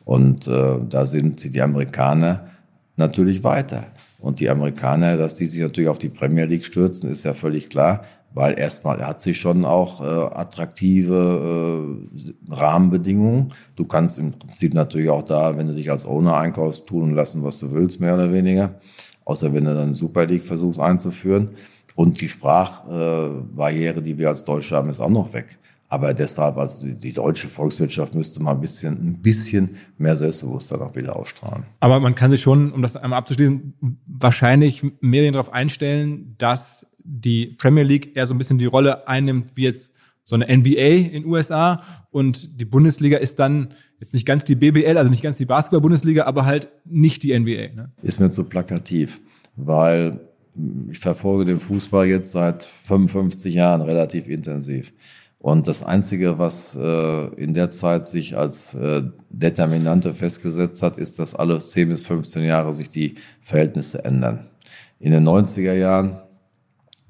Und äh, da sind die Amerikaner natürlich weiter. Und die Amerikaner, dass die sich natürlich auf die Premier League stürzen, ist ja völlig klar weil erstmal er hat sich schon auch äh, attraktive äh, Rahmenbedingungen. Du kannst im Prinzip natürlich auch da, wenn du dich als Owner einkaufst, tun und lassen, was du willst, mehr oder weniger. Außer wenn du dann Super League versuchst einzuführen. Und die Sprachbarriere, äh, die wir als Deutsche haben, ist auch noch weg. Aber deshalb, also die, die, deutsche Volkswirtschaft müsste mal ein bisschen, ein bisschen mehr Selbstbewusstsein auch wieder ausstrahlen. Aber man kann sich schon, um das einmal abzuschließen, wahrscheinlich mehr darauf einstellen, dass die Premier League eher so ein bisschen die Rolle einnimmt wie jetzt so eine NBA in USA und die Bundesliga ist dann jetzt nicht ganz die BBL, also nicht ganz die Basketball-Bundesliga, aber halt nicht die NBA. Ne? Ist mir zu plakativ, weil ich verfolge den Fußball jetzt seit 55 Jahren relativ intensiv. Und das Einzige, was äh, in der Zeit sich als äh, Determinante festgesetzt hat, ist, dass alle 10 bis 15 Jahre sich die Verhältnisse ändern. In den 90er Jahren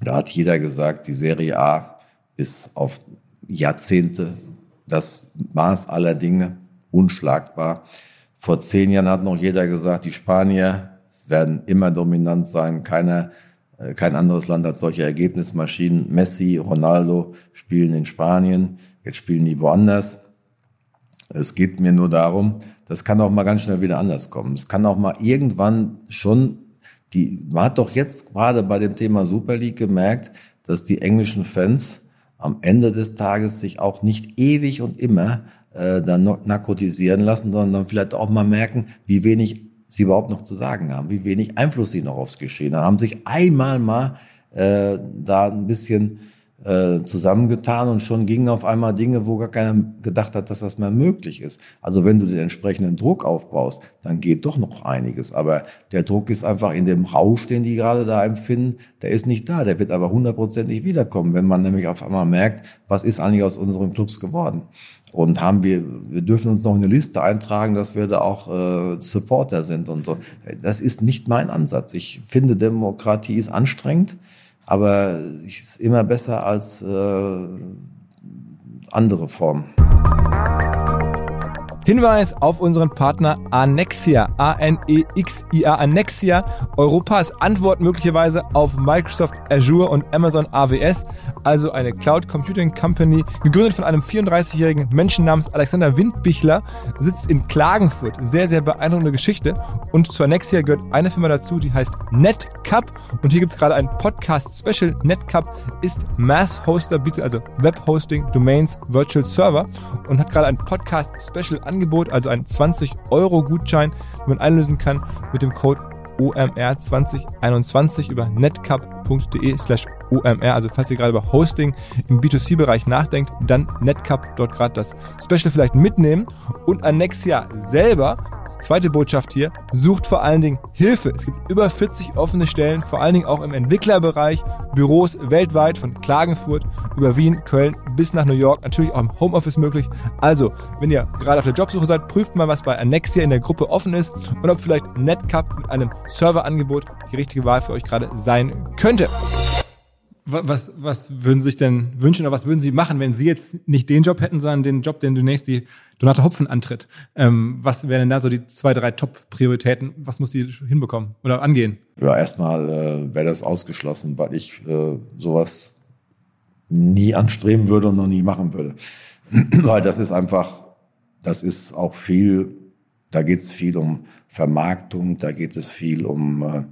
da hat jeder gesagt, die Serie A ist auf Jahrzehnte das Maß aller Dinge, unschlagbar. Vor zehn Jahren hat noch jeder gesagt, die Spanier werden immer dominant sein. Keiner, äh, kein anderes Land hat solche Ergebnismaschinen. Messi, Ronaldo spielen in Spanien, jetzt spielen die woanders. Es geht mir nur darum, das kann auch mal ganz schnell wieder anders kommen. Es kann auch mal irgendwann schon die, man hat doch jetzt gerade bei dem Thema Super League gemerkt, dass die englischen Fans am Ende des Tages sich auch nicht ewig und immer äh, dann narkotisieren lassen, sondern vielleicht auch mal merken, wie wenig sie überhaupt noch zu sagen haben, wie wenig Einfluss sie noch aufs Geschehen haben. Haben sich einmal mal äh, da ein bisschen äh, zusammengetan und schon gingen auf einmal Dinge, wo gar keiner gedacht hat, dass das mal möglich ist. Also wenn du den entsprechenden Druck aufbaust, dann geht doch noch einiges. Aber der Druck ist einfach in dem Rausch, den die gerade da empfinden, der ist nicht da. Der wird aber hundertprozentig wiederkommen, wenn man nämlich auf einmal merkt, was ist eigentlich aus unseren Clubs geworden. Und haben wir, wir dürfen uns noch eine Liste eintragen, dass wir da auch äh, Supporter sind und so. Das ist nicht mein Ansatz. Ich finde, Demokratie ist anstrengend aber es ist immer besser als äh, andere Formen. Hinweis auf unseren Partner Annexia, A-N-E-X-I-A, Annexia, Europas Antwort möglicherweise auf Microsoft Azure und Amazon AWS, also eine Cloud Computing Company, gegründet von einem 34-jährigen Menschen namens Alexander Windbichler, sitzt in Klagenfurt. Sehr, sehr beeindruckende Geschichte. Und zu Annexia gehört eine Firma dazu, die heißt NetCup. Und hier gibt es gerade ein Podcast-Special. NetCup ist Mass-Hoster, bietet also Web-Hosting, Domains, Virtual Server und hat gerade ein Podcast-Special angekündigt Angebot, also ein 20-Euro-Gutschein, den man einlösen kann mit dem Code OMR 2021 über netcup.de slash OMR. Also falls ihr gerade über Hosting im B2C-Bereich nachdenkt, dann Netcup dort gerade das Special vielleicht mitnehmen. Und Annexia selber, das zweite Botschaft hier, sucht vor allen Dingen Hilfe. Es gibt über 40 offene Stellen, vor allen Dingen auch im Entwicklerbereich, Büros weltweit von Klagenfurt über Wien, Köln bis nach New York, natürlich auch im Homeoffice möglich. Also, wenn ihr gerade auf der Jobsuche seid, prüft mal, was bei Annexia in der Gruppe offen ist und ob vielleicht Netcup mit einem Serverangebot die richtige Wahl für euch gerade sein könnte. Was, was würden Sie sich denn wünschen oder was würden Sie machen, wenn Sie jetzt nicht den Job hätten, sondern den Job, den demnächst die Donate Hopfen antritt? Ähm, was wären denn da so die zwei, drei Top-Prioritäten? Was muss die hinbekommen oder angehen? Ja, erstmal äh, wäre das ausgeschlossen, weil ich äh, sowas nie anstreben würde und noch nie machen würde. weil das ist einfach, das ist auch viel, da geht es viel um Vermarktung, da geht es viel um äh,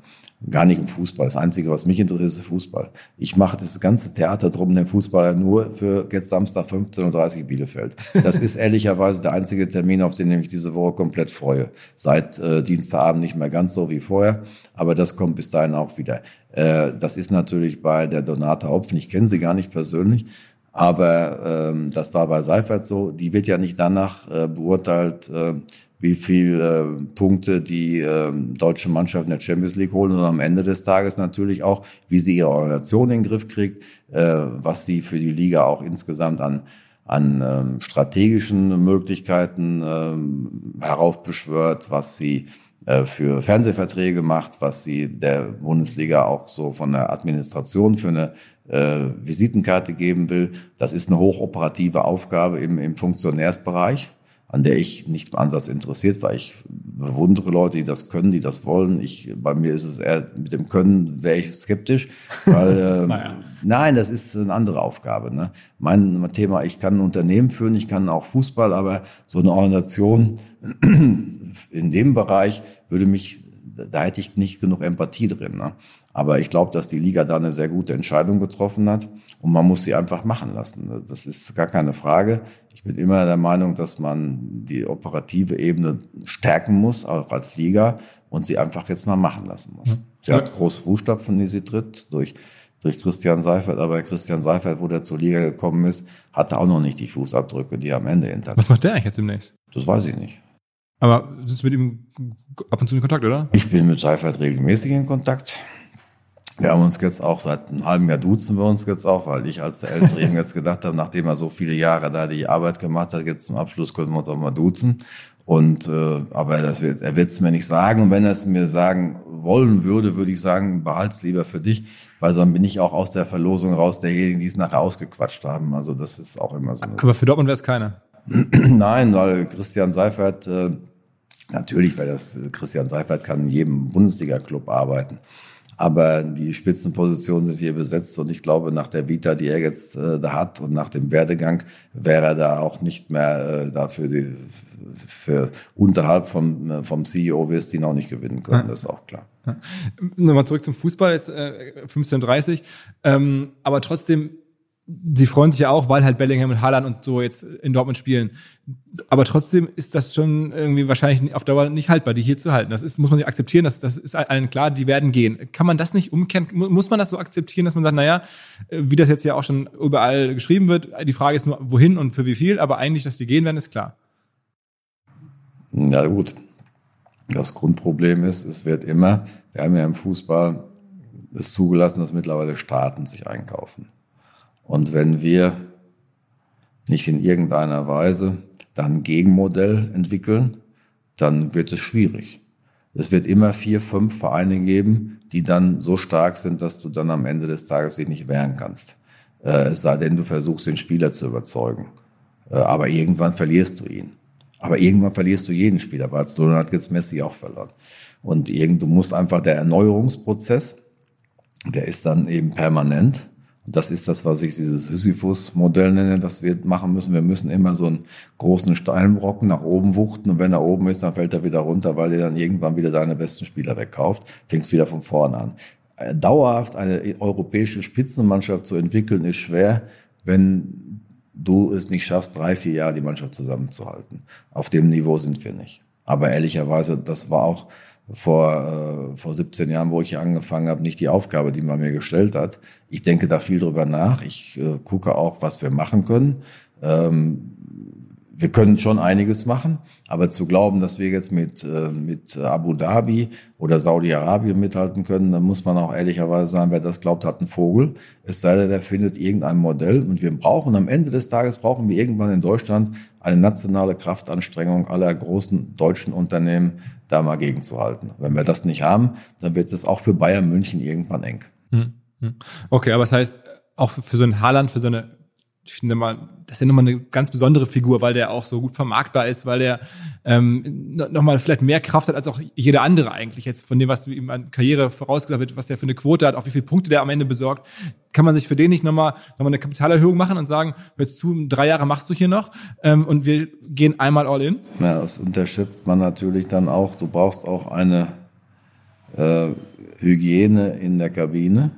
gar nicht um Fußball. Das Einzige, was mich interessiert, ist Fußball. Ich mache das ganze Theater drum, den Fußballer nur für jetzt Samstag 15.30 Uhr Bielefeld. Das ist ehrlicherweise der einzige Termin, auf den ich mich diese Woche komplett freue. Seit äh, Dienstagabend nicht mehr ganz so wie vorher, aber das kommt bis dahin auch wieder. Äh, das ist natürlich bei der Donata Hopfen, ich kenne sie gar nicht persönlich, aber ähm, das war bei Seifert so. Die wird ja nicht danach äh, beurteilt, äh, wie viel äh, Punkte die äh, deutsche Mannschaft in der Champions League holen und am Ende des Tages natürlich auch, wie sie ihre Organisation in den Griff kriegt, äh, was sie für die Liga auch insgesamt an an ähm, strategischen Möglichkeiten ähm, heraufbeschwört, was sie äh, für Fernsehverträge macht, was sie der Bundesliga auch so von der Administration für eine äh, Visitenkarte geben will. Das ist eine hochoperative Aufgabe im, im Funktionärsbereich an der ich nicht im Ansatz interessiert war. Ich bewundere Leute, die das können, die das wollen. Ich, bei mir ist es eher mit dem Können wäre ich skeptisch, weil äh, naja. nein, das ist eine andere Aufgabe. Ne? Mein Thema, ich kann ein Unternehmen führen, ich kann auch Fußball, aber so eine Organisation in dem Bereich würde mich, da hätte ich nicht genug Empathie drin. Ne? Aber ich glaube, dass die Liga da eine sehr gute Entscheidung getroffen hat. Und man muss sie einfach machen lassen. Das ist gar keine Frage. Ich bin immer der Meinung, dass man die operative Ebene stärken muss, auch als Liga, und sie einfach jetzt mal machen lassen muss. Sie hat große Fußstapfen, die sie tritt, durch, durch Christian Seifert. Aber Christian Seifert, wo der zur Liga gekommen ist, hatte auch noch nicht die Fußabdrücke, die er am Ende hinterlässt. Was macht der eigentlich jetzt demnächst? Das weiß ich nicht. Aber sind Sie mit ihm ab und zu in Kontakt, oder? Ich bin mit Seifert regelmäßig in Kontakt. Wir haben uns jetzt auch seit einem halben Jahr duzen wir uns jetzt auch, weil ich als der Ältere eben jetzt gedacht habe, nachdem er so viele Jahre da die Arbeit gemacht hat, jetzt zum Abschluss können wir uns auch mal duzen. Und äh, aber das wird, er wird es mir nicht sagen. Und wenn er es mir sagen wollen würde, würde ich sagen, behalt's lieber für dich, weil dann bin ich auch aus der Verlosung raus derjenigen, die es nachher ausgequatscht haben. Also das ist auch immer so. Aber für Dortmund wäre es keiner. Nein, weil Christian Seifert, äh, natürlich, weil das Christian Seifert kann in jedem Bundesliga-Club arbeiten. Aber die Spitzenpositionen sind hier besetzt und ich glaube, nach der Vita, die er jetzt äh, da hat und nach dem Werdegang, wäre er da auch nicht mehr äh, dafür die für unterhalb vom, äh, vom CEO wirst du ihn auch nicht gewinnen können, ja. das ist auch klar. Ja. Nochmal zurück zum Fußball, jetzt äh, 15.30 ähm, aber trotzdem sie freuen sich ja auch, weil halt Bellingham und Haaland und so jetzt in Dortmund spielen. Aber trotzdem ist das schon irgendwie wahrscheinlich auf Dauer nicht haltbar, die hier zu halten. Das ist, muss man sich akzeptieren, das, das ist allen klar, die werden gehen. Kann man das nicht umkehren? Muss man das so akzeptieren, dass man sagt, naja, wie das jetzt ja auch schon überall geschrieben wird, die Frage ist nur, wohin und für wie viel, aber eigentlich, dass die gehen werden, ist klar. Na gut. Das Grundproblem ist, es wird immer, wir haben ja im Fußball es zugelassen, dass mittlerweile Staaten sich einkaufen. Und wenn wir nicht in irgendeiner Weise dann Gegenmodell entwickeln, dann wird es schwierig. Es wird immer vier, fünf Vereine geben, die dann so stark sind, dass du dann am Ende des Tages dich nicht wehren kannst. Äh, es sei denn, du versuchst, den Spieler zu überzeugen. Äh, aber irgendwann verlierst du ihn. Aber irgendwann verlierst du jeden Spieler. Barcelona hat jetzt Messi auch verloren. Und irgend, du musst einfach der Erneuerungsprozess, der ist dann eben permanent. Und das ist das, was ich dieses Sisyphus-Modell nenne, das wir machen müssen. Wir müssen immer so einen großen Steinbrocken nach oben wuchten und wenn er oben ist, dann fällt er wieder runter, weil er dann irgendwann wieder deine besten Spieler wegkauft, fängst wieder von vorne an. Äh, dauerhaft eine europäische Spitzenmannschaft zu entwickeln, ist schwer, wenn du es nicht schaffst, drei, vier Jahre die Mannschaft zusammenzuhalten. Auf dem Niveau sind wir nicht. Aber ehrlicherweise, das war auch vor, äh, vor 17 Jahren, wo ich angefangen habe, nicht die Aufgabe, die man mir gestellt hat. Ich denke da viel drüber nach. Ich äh, gucke auch, was wir machen können. Ähm, wir können schon einiges machen, aber zu glauben, dass wir jetzt mit, äh, mit Abu Dhabi oder Saudi-Arabien mithalten können, dann muss man auch ehrlicherweise sagen, wer das glaubt, hat einen Vogel. Es sei denn, der findet irgendein Modell und wir brauchen am Ende des Tages brauchen wir irgendwann in Deutschland eine nationale Kraftanstrengung aller großen deutschen Unternehmen, da mal gegenzuhalten. Wenn wir das nicht haben, dann wird es auch für Bayern München irgendwann eng. Hm, hm. Okay, aber das heißt, auch für so ein Haaland, für so eine ich finde mal, das ist ja nochmal eine ganz besondere Figur, weil der auch so gut vermarktbar ist, weil der ähm, nochmal vielleicht mehr Kraft hat als auch jeder andere eigentlich jetzt von dem, was ihm an Karriere vorausgesagt wird, was der für eine Quote hat, auch wie viele Punkte der am Ende besorgt. Kann man sich für den nicht nochmal nochmal eine Kapitalerhöhung machen und sagen, hör zu, drei Jahre machst du hier noch ähm, und wir gehen einmal all in? Ja, das unterschätzt man natürlich dann auch. Du brauchst auch eine äh, Hygiene in der Kabine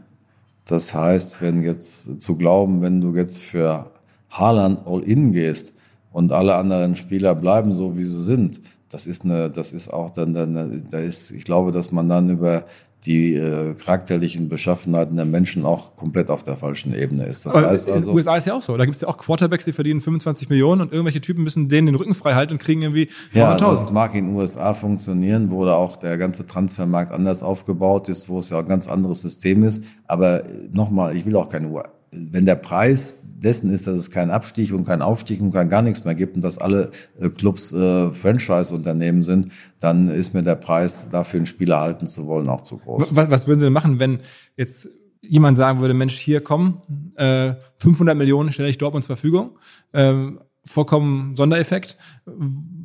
das heißt, wenn jetzt zu glauben, wenn du jetzt für Haaland all-in gehst und alle anderen Spieler bleiben so, wie sie sind, das ist eine, das ist auch dann, dann da ist, ich glaube, dass man dann über die äh, charakterlichen Beschaffenheiten der Menschen auch komplett auf der falschen Ebene ist. Das Aber heißt also, in den USA ist ja auch so. Da gibt es ja auch Quarterbacks, die verdienen 25 Millionen und irgendwelche Typen müssen denen den Rücken frei halten und kriegen irgendwie 400.000. Ja, das mag in den USA funktionieren, wo da auch der ganze Transfermarkt anders aufgebaut ist, wo es ja ein ganz anderes System ist. Aber nochmal, ich will auch keine Uhr. Wenn der Preis dessen ist, dass es keinen Abstieg und keinen Aufstieg und kein gar nichts mehr gibt und dass alle äh, Clubs äh, Franchise-Unternehmen sind, dann ist mir der Preis, dafür einen Spieler halten zu wollen, auch zu groß. Was, was würden Sie denn machen, wenn jetzt jemand sagen würde, Mensch, hier komm, äh, 500 Millionen stelle ich Dortmund zur Verfügung, ähm, vollkommen Sondereffekt.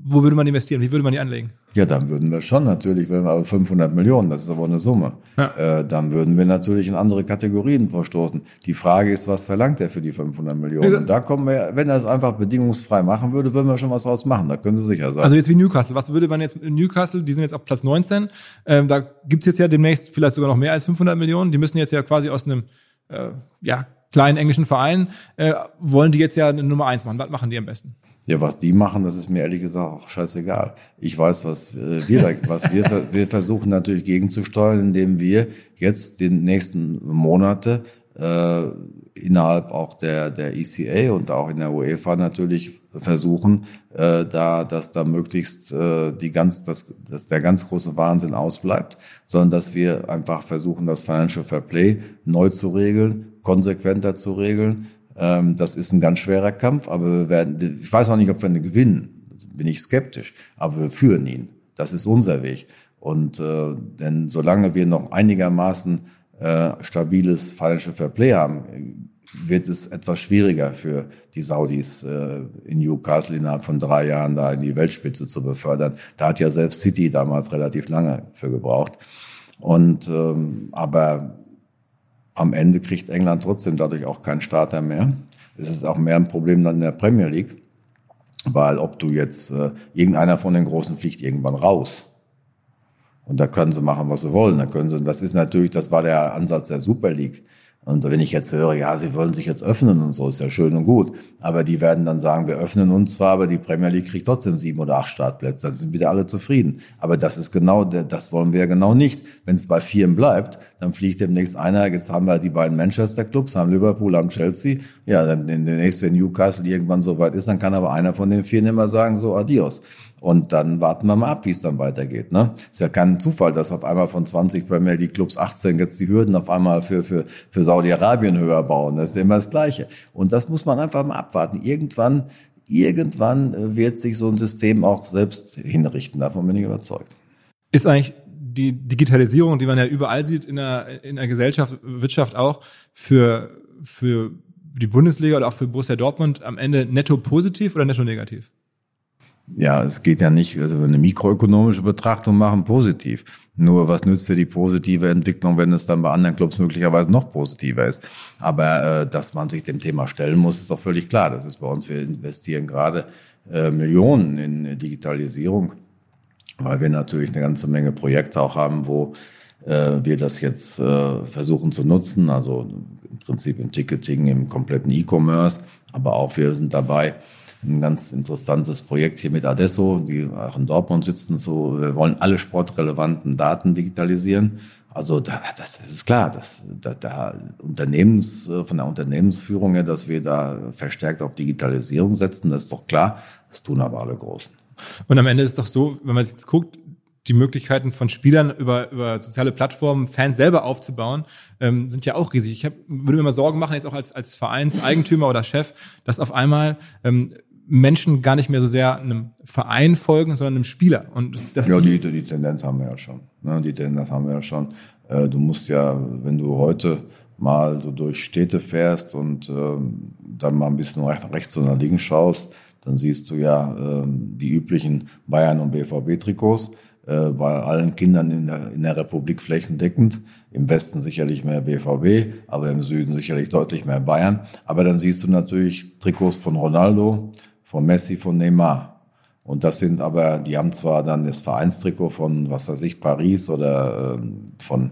Wo würde man investieren? Wie würde man die anlegen? Ja, dann würden wir schon natürlich, wenn wir aber 500 Millionen, das ist aber eine Summe, ja. äh, dann würden wir natürlich in andere Kategorien vorstoßen. Die Frage ist, was verlangt er für die 500 Millionen? Ja. Und da kommen wir, wenn er es einfach bedingungsfrei machen würde, würden wir schon was draus machen. Da können Sie sicher sein. Also jetzt wie Newcastle. Was würde man jetzt in Newcastle, die sind jetzt auf Platz 19, ähm, da gibt's jetzt ja demnächst vielleicht sogar noch mehr als 500 Millionen. Die müssen jetzt ja quasi aus einem, äh, ja, kleinen englischen Verein, äh, wollen die jetzt ja eine Nummer eins machen. Was machen die am besten? Ja, was die machen, das ist mir ehrlich gesagt auch scheißegal. Ich weiß, was äh, wir, was wir, wir versuchen natürlich gegenzusteuern, indem wir jetzt die nächsten Monate äh, innerhalb auch der der ECA und auch in der UEFA natürlich versuchen, äh, da dass da möglichst äh, die ganz dass, dass der ganz große Wahnsinn ausbleibt, sondern dass wir einfach versuchen, das Financial Fair Play neu zu regeln, konsequenter zu regeln das ist ein ganz schwerer Kampf, aber wir werden, ich weiß auch nicht, ob wir ihn gewinnen. Also bin ich skeptisch. Aber wir führen ihn. Das ist unser Weg. Und äh, denn solange wir noch einigermaßen äh, stabiles Financial Fair Play haben, wird es etwas schwieriger für die Saudis äh, in Newcastle innerhalb von drei Jahren da in die Weltspitze zu befördern. Da hat ja selbst City damals relativ lange für gebraucht. Und ähm, aber am Ende kriegt England trotzdem dadurch auch keinen Starter mehr. Es ist auch mehr ein Problem dann in der Premier League, weil ob du jetzt äh, irgendeiner von den Großen fliegt irgendwann raus. Und da können sie machen, was sie wollen. Da können sie, das ist natürlich, das war der Ansatz der Super League. Und wenn ich jetzt höre, ja, sie wollen sich jetzt öffnen und so, ist ja schön und gut. Aber die werden dann sagen, wir öffnen uns zwar, aber die Premier League kriegt trotzdem sieben oder acht Startplätze. Dann sind wieder alle zufrieden. Aber das ist genau, das wollen wir ja genau nicht. Wenn es bei vieren bleibt, dann fliegt demnächst einer, jetzt haben wir die beiden Manchester-Clubs, haben Liverpool, haben Chelsea. Ja, dann demnächst, wenn Newcastle irgendwann so weit ist, dann kann aber einer von den vier immer sagen, so adios. Und dann warten wir mal ab, wie es dann weitergeht. Ne? Ist ja kein Zufall, dass auf einmal von 20 Premier League Clubs 18 jetzt die Hürden auf einmal für, für, für Saudi-Arabien höher bauen. Das ist immer das Gleiche. Und das muss man einfach mal abwarten. Irgendwann, irgendwann äh, wird sich so ein System auch selbst hinrichten. Davon bin ich überzeugt. Ist eigentlich die Digitalisierung, die man ja überall sieht in der, in der Gesellschaft, Wirtschaft auch, für, für die Bundesliga oder auch für Borussia Dortmund am Ende netto positiv oder netto negativ? Ja, es geht ja nicht, also eine mikroökonomische Betrachtung machen, positiv. Nur was nützt dir die positive Entwicklung, wenn es dann bei anderen Clubs möglicherweise noch positiver ist? Aber äh, dass man sich dem Thema stellen muss, ist doch völlig klar. Das ist bei uns, wir investieren gerade äh, Millionen in Digitalisierung, weil wir natürlich eine ganze Menge Projekte auch haben, wo äh, wir das jetzt äh, versuchen zu nutzen. Also im Prinzip im Ticketing, im kompletten E-Commerce, aber auch wir sind dabei, ein ganz interessantes Projekt hier mit Adesso, die auch in Dortmund sitzen. So, wir wollen alle sportrelevanten Daten digitalisieren. Also da, das, ist klar, dass da, da Unternehmens von der Unternehmensführung her, dass wir da verstärkt auf Digitalisierung setzen, das ist doch klar. Das tun aber alle Großen. Und am Ende ist doch so, wenn man sich jetzt guckt, die Möglichkeiten von Spielern über, über soziale Plattformen Fans selber aufzubauen, ähm, sind ja auch riesig. Ich hab, würde mir mal Sorgen machen, jetzt auch als, als Vereinseigentümer oder Chef, dass auf einmal ähm, Menschen gar nicht mehr so sehr einem Verein folgen, sondern einem Spieler. Und das, ja, die, die Tendenz haben wir ja schon. Ne? Die Tendenz haben wir ja schon. Äh, du musst ja, wenn du heute mal so durch Städte fährst und äh, dann mal ein bisschen rechts oder links schaust, dann siehst du ja äh, die üblichen Bayern- und BVB-Trikots äh, bei allen Kindern in der, in der Republik flächendeckend. Im Westen sicherlich mehr BVB, aber im Süden sicherlich deutlich mehr Bayern. Aber dann siehst du natürlich Trikots von Ronaldo, von Messi, von Neymar. Und das sind aber, die haben zwar dann das Vereinstrikot von, was weiß ich, Paris oder ähm, von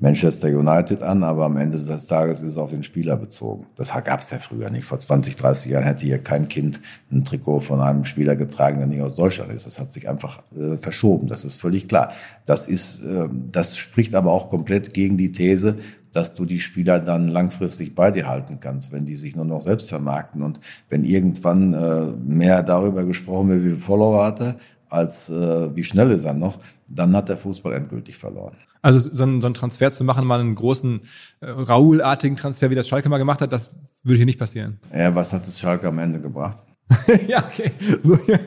Manchester United an, aber am Ende des Tages ist es auf den Spieler bezogen. Das gab es ja früher nicht. Vor 20, 30 Jahren hätte hier kein Kind ein Trikot von einem Spieler getragen, der nicht aus Deutschland ist. Das hat sich einfach äh, verschoben. Das ist völlig klar. Das ist, äh, das spricht aber auch komplett gegen die These, dass du die Spieler dann langfristig bei dir halten kannst, wenn die sich nur noch selbst vermarkten und wenn irgendwann äh, mehr darüber gesprochen wird, wie viel Follower hat er, als äh, wie schnell ist er noch, dann hat der Fußball endgültig verloren. Also so ein, so ein Transfer zu machen, mal einen großen äh, Raoul-artigen Transfer, wie das Schalke mal gemacht hat, das würde hier nicht passieren. Ja, was hat das Schalke am Ende gebracht? ja, okay. So, ja.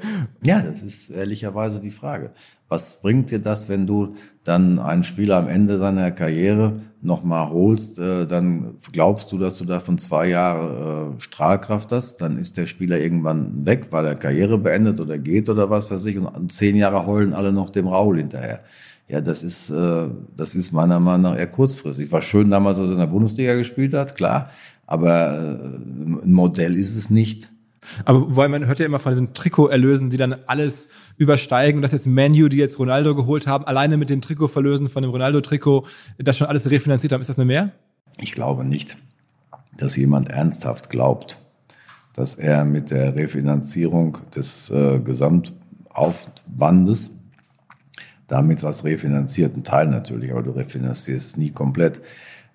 ja, das ist ehrlicherweise die Frage. Was bringt dir das, wenn du dann einen Spieler am Ende seiner Karriere nochmal holst? Äh, dann glaubst du, dass du davon zwei Jahre äh, Strahlkraft hast? Dann ist der Spieler irgendwann weg, weil er Karriere beendet oder geht oder was weiß ich. Und zehn Jahre heulen alle noch dem Raul hinterher. Ja, das ist, äh, das ist meiner Meinung nach eher kurzfristig. War schön damals, als er in der Bundesliga gespielt hat, klar. Aber äh, ein Modell ist es nicht. Aber weil man hört ja immer von diesen Trikoterlösen, die dann alles übersteigen und dass jetzt Manu, die jetzt Ronaldo geholt haben, alleine mit den Trikotverlösen von dem Ronaldo-Trikot das schon alles refinanziert haben. Ist das eine Mehr? Ich glaube nicht, dass jemand ernsthaft glaubt, dass er mit der Refinanzierung des äh, Gesamtaufwandes damit was refinanziert. Ein Teil natürlich, aber du refinanzierst es nie komplett.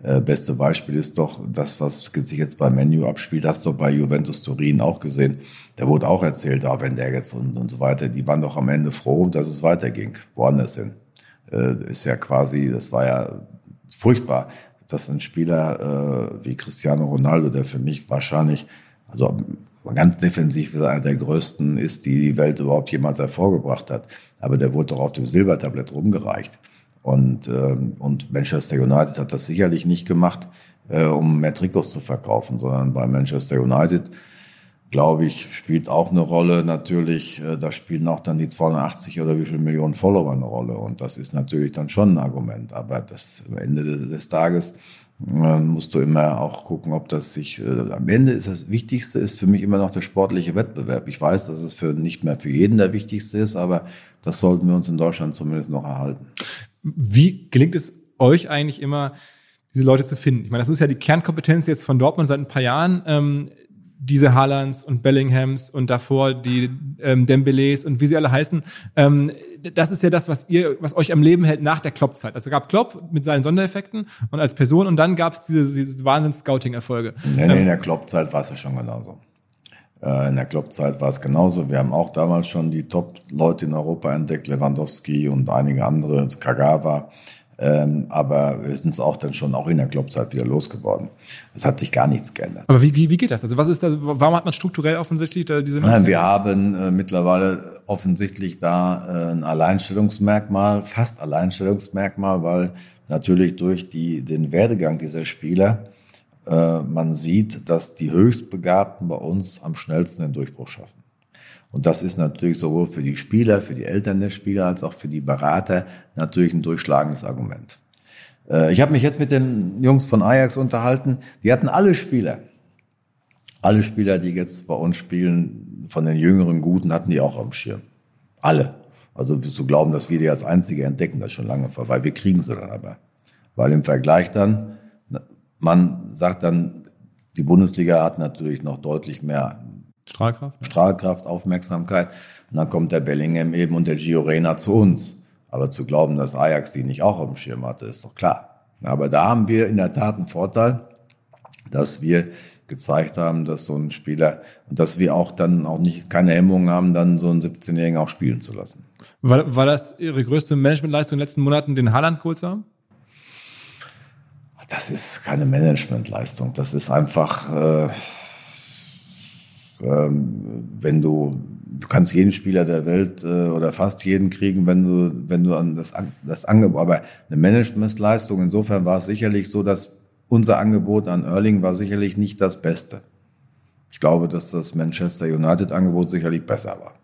Äh, beste Beispiel ist doch das, was sich jetzt bei Menu abspielt, hast du bei Juventus Turin auch gesehen. Da wurde auch erzählt, ah, wenn der jetzt und, und so weiter, die waren doch am Ende froh, dass es weiterging, woanders hin. Äh, ist ja quasi, das war ja furchtbar, dass ein Spieler äh, wie Cristiano Ronaldo, der für mich wahrscheinlich, also ganz defensiv einer der größten ist, die die Welt überhaupt jemals hervorgebracht hat. Aber der wurde doch auf dem Silbertablett rumgereicht. Und, ähm, und Manchester United hat das sicherlich nicht gemacht, äh, um mehr Trikots zu verkaufen, sondern bei Manchester United glaube ich, spielt auch eine Rolle. Natürlich, äh, da spielen auch dann die 280 oder wie viel Millionen Follower eine Rolle. Und das ist natürlich dann schon ein Argument. Aber das am Ende des Tages äh, musst du immer auch gucken, ob das sich, äh, am Ende ist das Wichtigste, ist für mich immer noch der sportliche Wettbewerb. Ich weiß, dass es für nicht mehr für jeden der wichtigste ist, aber das sollten wir uns in Deutschland zumindest noch erhalten. Wie gelingt es euch eigentlich immer, diese Leute zu finden? Ich meine, das ist ja die Kernkompetenz jetzt von Dortmund seit ein paar Jahren. Ähm, diese Haalands und Bellinghams und davor die ähm, Dembélés und wie sie alle heißen. Ähm, das ist ja das, was ihr, was euch am Leben hält nach der Klopp-Zeit. Also gab Klopp mit seinen Sondereffekten und als Person und dann gab es diese, diese Wahnsinns-Scouting-Erfolge. Nee, nee, ähm, in der Klopp-Zeit war es ja schon genauso. Äh, in der Klopp-Zeit war es genauso. Wir haben auch damals schon die Top-Leute in Europa entdeckt, Lewandowski und einige andere, Kagawa. Ähm, aber wir sind es auch dann schon auch in der Kloppzeit wieder losgeworden. Es hat sich gar nichts geändert. Aber wie, wie, wie geht das? Also was ist da, warum hat man strukturell offensichtlich da diese Nein, wir haben äh, mittlerweile offensichtlich da äh, ein Alleinstellungsmerkmal, fast Alleinstellungsmerkmal, weil natürlich durch die, den Werdegang dieser Spieler man sieht, dass die Höchstbegabten bei uns am schnellsten den Durchbruch schaffen. Und das ist natürlich sowohl für die Spieler, für die Eltern der Spieler, als auch für die Berater natürlich ein durchschlagendes Argument. Äh, ich habe mich jetzt mit den Jungs von Ajax unterhalten. Die hatten alle Spieler, alle Spieler, die jetzt bei uns spielen, von den jüngeren Guten, hatten die auch am Schirm. Alle. Also zu glauben, dass wir die als Einzige entdecken, das ist schon lange vorbei. Wir kriegen sie dann aber. Weil im Vergleich dann, man sagt dann, die Bundesliga hat natürlich noch deutlich mehr Strahlkraft? Strahlkraft, Aufmerksamkeit. Und dann kommt der Bellingham eben und der Gio Reyna zu uns. Aber zu glauben, dass Ajax die nicht auch auf dem Schirm hatte, ist doch klar. Aber da haben wir in der Tat einen Vorteil, dass wir gezeigt haben, dass so ein Spieler und dass wir auch dann auch nicht keine Hemmungen haben, dann so einen 17-Jährigen auch spielen zu lassen. War, war das Ihre größte Managementleistung in den letzten Monaten, den Haaland geholt zu haben? Das ist keine Managementleistung. Das ist einfach äh, ähm, wenn du, du kannst jeden Spieler der Welt äh, oder fast jeden kriegen, wenn du, wenn du an das, das Angebot, aber eine Managementleistung, insofern war es sicherlich so, dass unser Angebot an Erling war sicherlich nicht das Beste. Ich glaube, dass das Manchester United Angebot sicherlich besser war.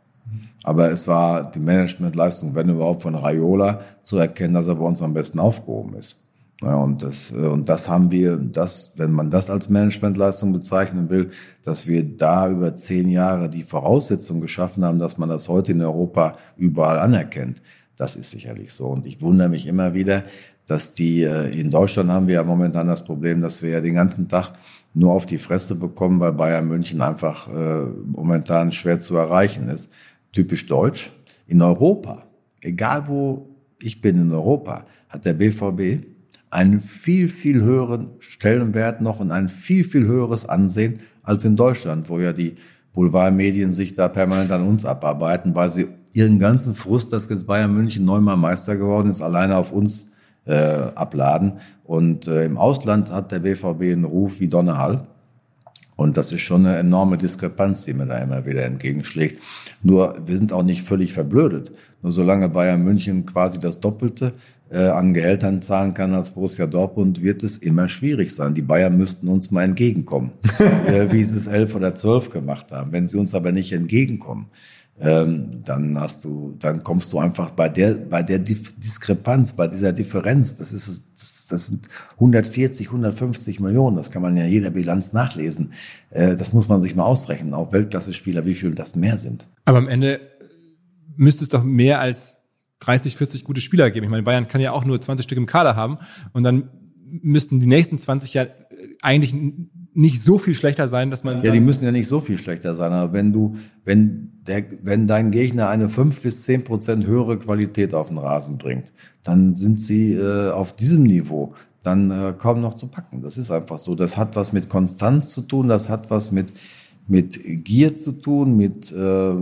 Aber es war die Managementleistung, wenn überhaupt von Raiola zu erkennen, dass er bei uns am besten aufgehoben ist. Ja, und das, äh, und das haben wir, das, wenn man das als Managementleistung bezeichnen will, dass wir da über zehn Jahre die Voraussetzung geschaffen haben, dass man das heute in Europa überall anerkennt. Das ist sicherlich so. Und ich wundere mich immer wieder, dass die, äh, in Deutschland haben wir ja momentan das Problem, dass wir ja den ganzen Tag nur auf die Fresse bekommen, weil Bayern München einfach äh, momentan schwer zu erreichen ist. Typisch deutsch. In Europa, egal wo ich bin in Europa, hat der BVB einen viel, viel höheren Stellenwert noch und ein viel, viel höheres Ansehen als in Deutschland, wo ja die Boulevardmedien sich da permanent an uns abarbeiten, weil sie ihren ganzen Frust, dass jetzt Bayern München neunmal Meister geworden ist, alleine auf uns äh, abladen. Und äh, im Ausland hat der BVB einen Ruf wie Donnerhall. Und das ist schon eine enorme Diskrepanz, die mir da immer wieder entgegenschlägt. Nur, wir sind auch nicht völlig verblödet. Nur solange Bayern München quasi das Doppelte äh, an Gehältern zahlen kann als Borussia Dortmund, wird es immer schwierig sein. Die Bayern müssten uns mal entgegenkommen, äh, wie sie es elf oder zwölf gemacht haben. Wenn sie uns aber nicht entgegenkommen, ähm, dann hast du, dann kommst du einfach bei der, bei der Diskrepanz, bei dieser Differenz, das ist, das, das sind 140, 150 Millionen, das kann man ja jeder Bilanz nachlesen. Äh, das muss man sich mal ausrechnen, auf Weltklasse-Spieler, wie viel das mehr sind. Aber am Ende müsste es doch mehr als 30, 40 gute Spieler geben. Ich meine, Bayern kann ja auch nur 20 Stück im Kader haben und dann müssten die nächsten 20 ja eigentlich nicht so viel schlechter sein, dass man. Ja, die müssen ja nicht so viel schlechter sein, aber wenn du, wenn der, wenn dein Gegner eine fünf bis zehn Prozent höhere Qualität auf den Rasen bringt, dann sind sie äh, auf diesem Niveau dann äh, kaum noch zu packen. Das ist einfach so. Das hat was mit Konstanz zu tun, das hat was mit, mit Gier zu tun, mit äh,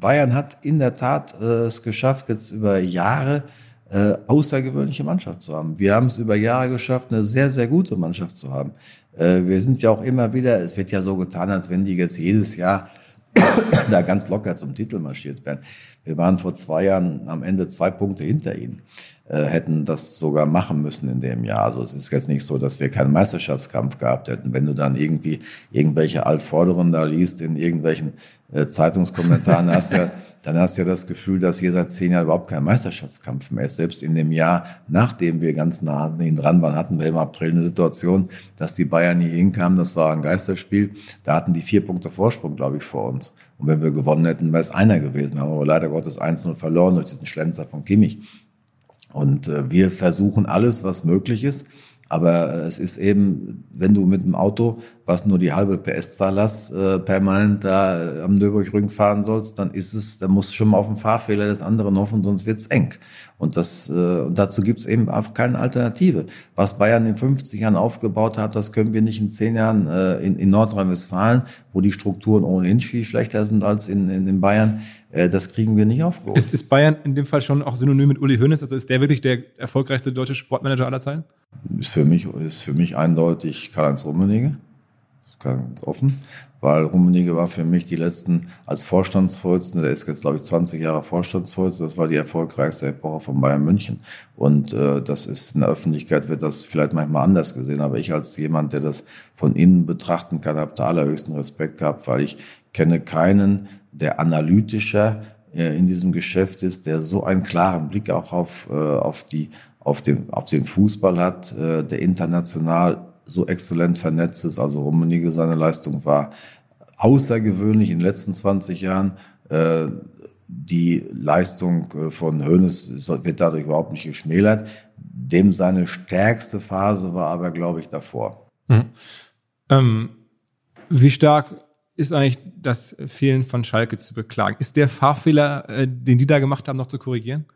Bayern hat in der Tat äh, es geschafft, jetzt über Jahre äh, außergewöhnliche Mannschaft zu haben. Wir haben es über Jahre geschafft, eine sehr, sehr gute Mannschaft zu haben. Äh, wir sind ja auch immer wieder, es wird ja so getan, als wenn die jetzt jedes Jahr da ganz locker zum Titel marschiert wären. Wir waren vor zwei Jahren am Ende zwei Punkte hinter ihnen, äh, hätten das sogar machen müssen in dem Jahr. Also es ist jetzt nicht so, dass wir keinen Meisterschaftskampf gehabt hätten. Wenn du dann irgendwie irgendwelche Altvorderen da liest in irgendwelchen Zeitungskommentaren, hast ja dann hast du ja das Gefühl, dass hier seit zehn Jahren überhaupt kein Meisterschaftskampf mehr ist. Selbst in dem Jahr, nachdem wir ganz nah an ihnen dran waren, hatten wir im April eine Situation, dass die Bayern nie hinkamen. Das war ein Geisterspiel. Da hatten die vier Punkte Vorsprung, glaube ich, vor uns. Und wenn wir gewonnen hätten, wäre es einer gewesen. Wir haben aber leider Gottes 1-0 verloren durch diesen Schlenzer von Kimmich. Und äh, wir versuchen alles, was möglich ist. Aber äh, es ist eben, wenn du mit dem Auto, was nur die halbe PS-Zahl hast, äh, permanent da äh, am Nürburgring fahren sollst, dann ist es, dann musst du schon mal auf den Fahrfehler des anderen hoffen, sonst wird's eng. Und das, äh, und dazu gibt's eben auch keine Alternative. Was Bayern in 50 Jahren aufgebaut hat, das können wir nicht in 10 Jahren äh, in, in Nordrhein-Westfalen, wo die Strukturen ohnehin viel schlechter sind als in, in, in Bayern, das kriegen wir nicht aufgeholt. Ist, ist Bayern in dem Fall schon auch synonym mit Uli Hoeneß? Also ist der wirklich der erfolgreichste deutsche Sportmanager aller Zeiten? Ist für mich, ist für mich eindeutig Karl-Heinz Rummenigge. Ganz offen, weil Rummenigge war für mich die letzten als Vorstandsvorsitzender, der ist jetzt glaube ich 20 Jahre Vorstandsvorsitzender, das war die erfolgreichste Epoche von Bayern München und äh, das ist in der Öffentlichkeit wird das vielleicht manchmal anders gesehen, aber ich als jemand, der das von innen betrachten kann, habe da allerhöchsten Respekt gehabt, weil ich kenne keinen, der analytischer äh, in diesem Geschäft ist, der so einen klaren Blick auch auf, äh, auf, die, auf, den, auf den Fußball hat, äh, der international so exzellent vernetzt ist. Also Rummenigge, seine Leistung war außergewöhnlich in den letzten 20 Jahren. Die Leistung von Hoeneß wird dadurch überhaupt nicht geschmälert. Dem seine stärkste Phase war aber, glaube ich, davor. Mhm. Ähm, wie stark ist eigentlich das Fehlen von Schalke zu beklagen. Ist der Fahrfehler, äh, den die da gemacht haben, noch zu korrigieren?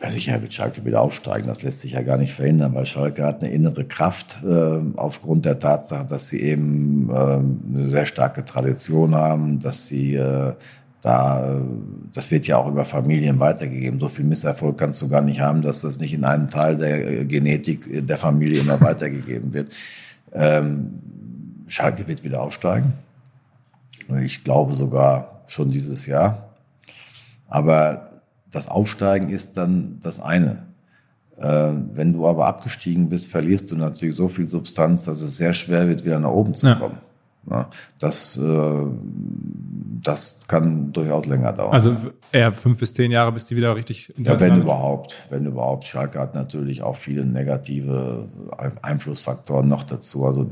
Ja, sicher wird Schalke wieder aufsteigen. Das lässt sich ja gar nicht verhindern, weil Schalke hat eine innere Kraft äh, aufgrund der Tatsache, dass sie eben äh, eine sehr starke Tradition haben, dass sie äh, da, das wird ja auch über Familien weitergegeben. So viel Misserfolg kannst du gar nicht haben, dass das nicht in einem Teil der äh, Genetik der Familie immer weitergegeben wird. Ähm, Schalke wird wieder aufsteigen. Ich glaube sogar schon dieses Jahr. Aber das Aufsteigen ist dann das eine. Äh, wenn du aber abgestiegen bist, verlierst du natürlich so viel Substanz, dass es sehr schwer wird, wieder nach oben zu kommen. Das, äh, das kann durchaus länger dauern. Also eher fünf bis zehn Jahre, bis die wieder richtig Ja, wenn überhaupt. Wenn überhaupt. Schalke hat natürlich auch viele negative Einflussfaktoren noch dazu. Also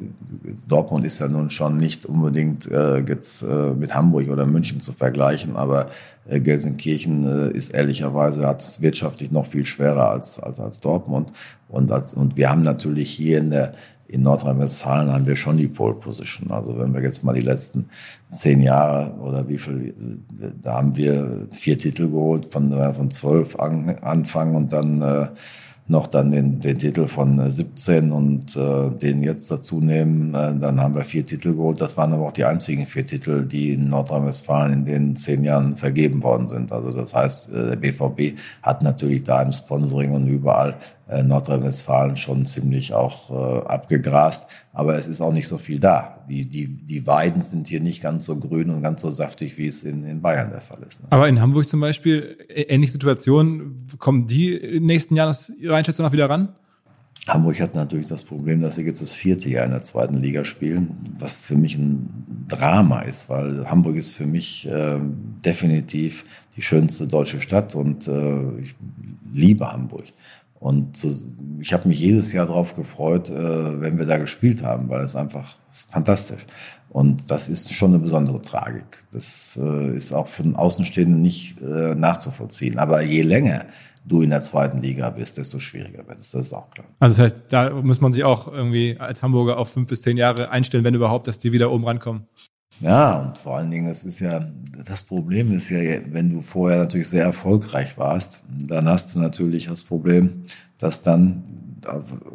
Dortmund ist ja nun schon nicht unbedingt äh, jetzt äh, mit Hamburg oder München zu vergleichen, aber äh, Gelsenkirchen ist ehrlicherweise hat es wirtschaftlich noch viel schwerer als, als, als Dortmund. Und, als, und wir haben natürlich hier in der in Nordrhein-Westfalen haben wir schon die Pole Position. Also wenn wir jetzt mal die letzten zehn Jahre oder wie viel, da haben wir vier Titel geholt, von, von zwölf an, anfangen und dann äh, noch dann den, den Titel von 17 und äh, den jetzt dazu nehmen, äh, dann haben wir vier Titel geholt. Das waren aber auch die einzigen vier Titel, die in Nordrhein-Westfalen in den zehn Jahren vergeben worden sind. Also das heißt, äh, der BVB hat natürlich da im Sponsoring und überall äh, Nordrhein-Westfalen schon ziemlich auch äh, abgegrast. Aber es ist auch nicht so viel da. Die, die, die Weiden sind hier nicht ganz so grün und ganz so saftig, wie es in, in Bayern der Fall ist. Ne? Aber in Hamburg zum Beispiel, ähnliche Situationen, kommen die in den nächsten Jahren aus Ihrer Einschätzung noch wieder ran? Hamburg hat natürlich das Problem, dass sie jetzt das vierte Jahr in der zweiten Liga spielen, was für mich ein Drama ist, weil Hamburg ist für mich äh, definitiv die schönste deutsche Stadt und äh, ich liebe Hamburg. Und so, ich habe mich jedes Jahr darauf gefreut, äh, wenn wir da gespielt haben, weil es einfach fantastisch. Und das ist schon eine besondere Tragik. Das äh, ist auch für den Außenstehenden nicht äh, nachzuvollziehen. Aber je länger du in der zweiten Liga bist, desto schwieriger wird es. Das ist auch klar. Also das heißt, da muss man sich auch irgendwie als Hamburger auf fünf bis zehn Jahre einstellen, wenn überhaupt, dass die wieder oben rankommen. Ja, und vor allen Dingen, das ist ja, das Problem ist ja, wenn du vorher natürlich sehr erfolgreich warst, dann hast du natürlich das Problem, dass dann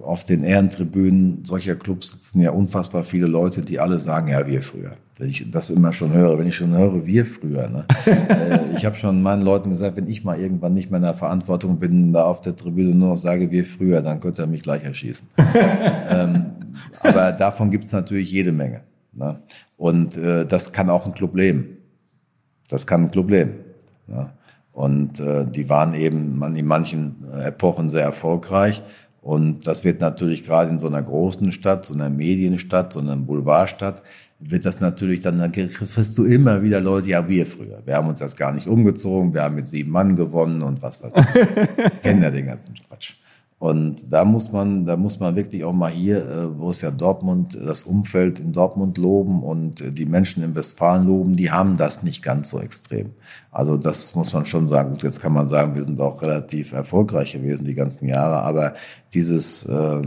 auf den Ehrentribünen solcher Clubs sitzen ja unfassbar viele Leute, die alle sagen, ja, wir früher. Wenn ich das immer schon höre, wenn ich schon höre, wir früher. Ne? Äh, ich habe schon meinen Leuten gesagt, wenn ich mal irgendwann nicht mehr in der Verantwortung bin, da auf der Tribüne nur noch sage, wir früher, dann könnt ihr mich gleich erschießen. ähm, aber davon gibt's natürlich jede Menge. Ne? Und äh, das kann auch ein Club leben. Das kann ein Problem. Ne? Und äh, die waren eben in manchen Epochen sehr erfolgreich. Und das wird natürlich gerade in so einer großen Stadt, so einer Medienstadt, so einer Boulevardstadt, wird das natürlich dann, dann kriegst du immer wieder Leute, ja, wir früher. Wir haben uns das gar nicht umgezogen, wir haben mit sieben Mann gewonnen und was weiß ich. Kennen ja den ganzen Quatsch. Und da muss man, da muss man wirklich auch mal hier, äh, Borussia Dortmund, das Umfeld in Dortmund loben und äh, die Menschen in Westfalen loben, die haben das nicht ganz so extrem. Also das muss man schon sagen. Gut, jetzt kann man sagen, wir sind auch relativ erfolgreich gewesen die ganzen Jahre, aber dieses, äh,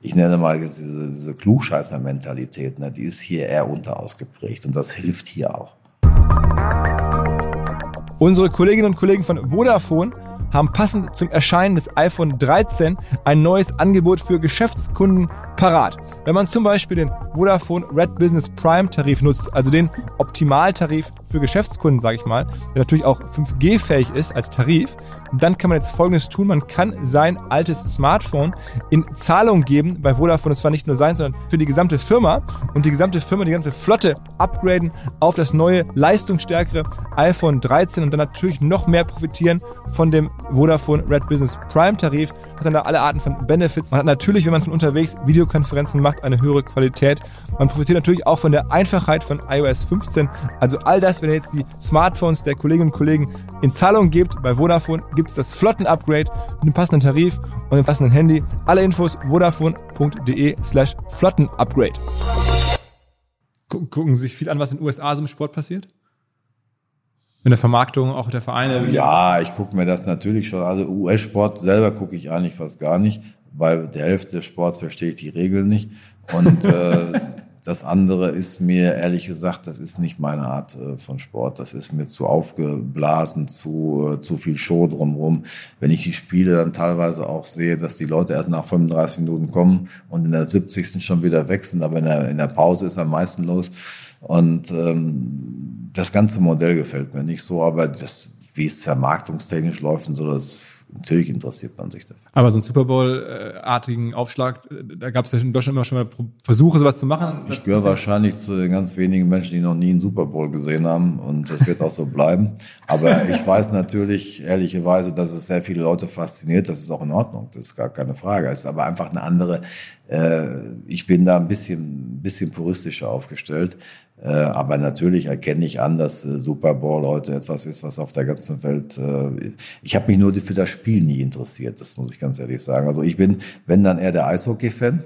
ich nenne mal diese, diese Klugscheißer-Mentalität, ne, die ist hier eher unterausgeprägt und das hilft hier auch. Unsere Kolleginnen und Kollegen von Vodafone haben passend zum Erscheinen des iPhone 13 ein neues Angebot für Geschäftskunden parat. Wenn man zum Beispiel den Vodafone Red Business Prime Tarif nutzt, also den Optimaltarif für Geschäftskunden, sage ich mal, der natürlich auch 5G-fähig ist als Tarif, dann kann man jetzt Folgendes tun. Man kann sein altes Smartphone in Zahlung geben bei Vodafone. Und zwar nicht nur sein, sondern für die gesamte Firma und die gesamte Firma, die ganze Flotte upgraden auf das neue, leistungsstärkere iPhone 13 und dann natürlich noch mehr profitieren von dem Vodafone Red Business Prime Tarif. Hat dann da alle Arten von Benefits. Man hat natürlich, wenn man von unterwegs Videokonferenzen macht, eine höhere Qualität. Man profitiert natürlich auch von der Einfachheit von iOS 15. Also all das, wenn ihr jetzt die Smartphones der Kolleginnen und Kollegen in Zahlung gebt bei Vodafone, gibt es das Flotten-Upgrade mit dem passenden Tarif und dem passenden Handy. Alle Infos vodafone.de slash Flotten-Upgrade. Gucken sich viel an, was in den USA so im Sport passiert? in der Vermarktung auch der Vereine? Ja, ich gucke mir das natürlich schon. Also US-Sport selber gucke ich eigentlich fast gar nicht, weil der Hälfte des Sports verstehe ich die Regeln nicht. Und äh, das andere ist mir ehrlich gesagt, das ist nicht meine Art äh, von Sport. Das ist mir zu aufgeblasen, zu, äh, zu viel Show drumherum. Wenn ich die Spiele dann teilweise auch sehe, dass die Leute erst nach 35 Minuten kommen und in der 70. schon wieder wechseln, aber in der, in der Pause ist am meisten los. Und ähm, das ganze Modell gefällt mir nicht so, aber das, wie es vermarktungstechnisch läuft und so, das natürlich interessiert man sich dafür. Aber so einen Super Bowl-artigen Aufschlag, äh, da gab es ja in Deutschland immer schon mal Versuche, sowas zu machen. Ich gehöre wahrscheinlich zu den ganz wenigen Menschen, die noch nie einen Super Bowl gesehen haben und das wird auch so bleiben. Aber ich weiß natürlich ehrlicherweise, dass es sehr viele Leute fasziniert. Das ist auch in Ordnung, das ist gar keine Frage. Es ist aber einfach eine andere. Äh, ich bin da ein bisschen, bisschen puristischer aufgestellt. Äh, aber natürlich erkenne ich an, dass äh, Super Bowl heute etwas ist, was auf der ganzen Welt. Äh, ich habe mich nur für das Spiel nie interessiert, das muss ich ganz ehrlich sagen. Also ich bin, wenn dann eher der Eishockey-Fan.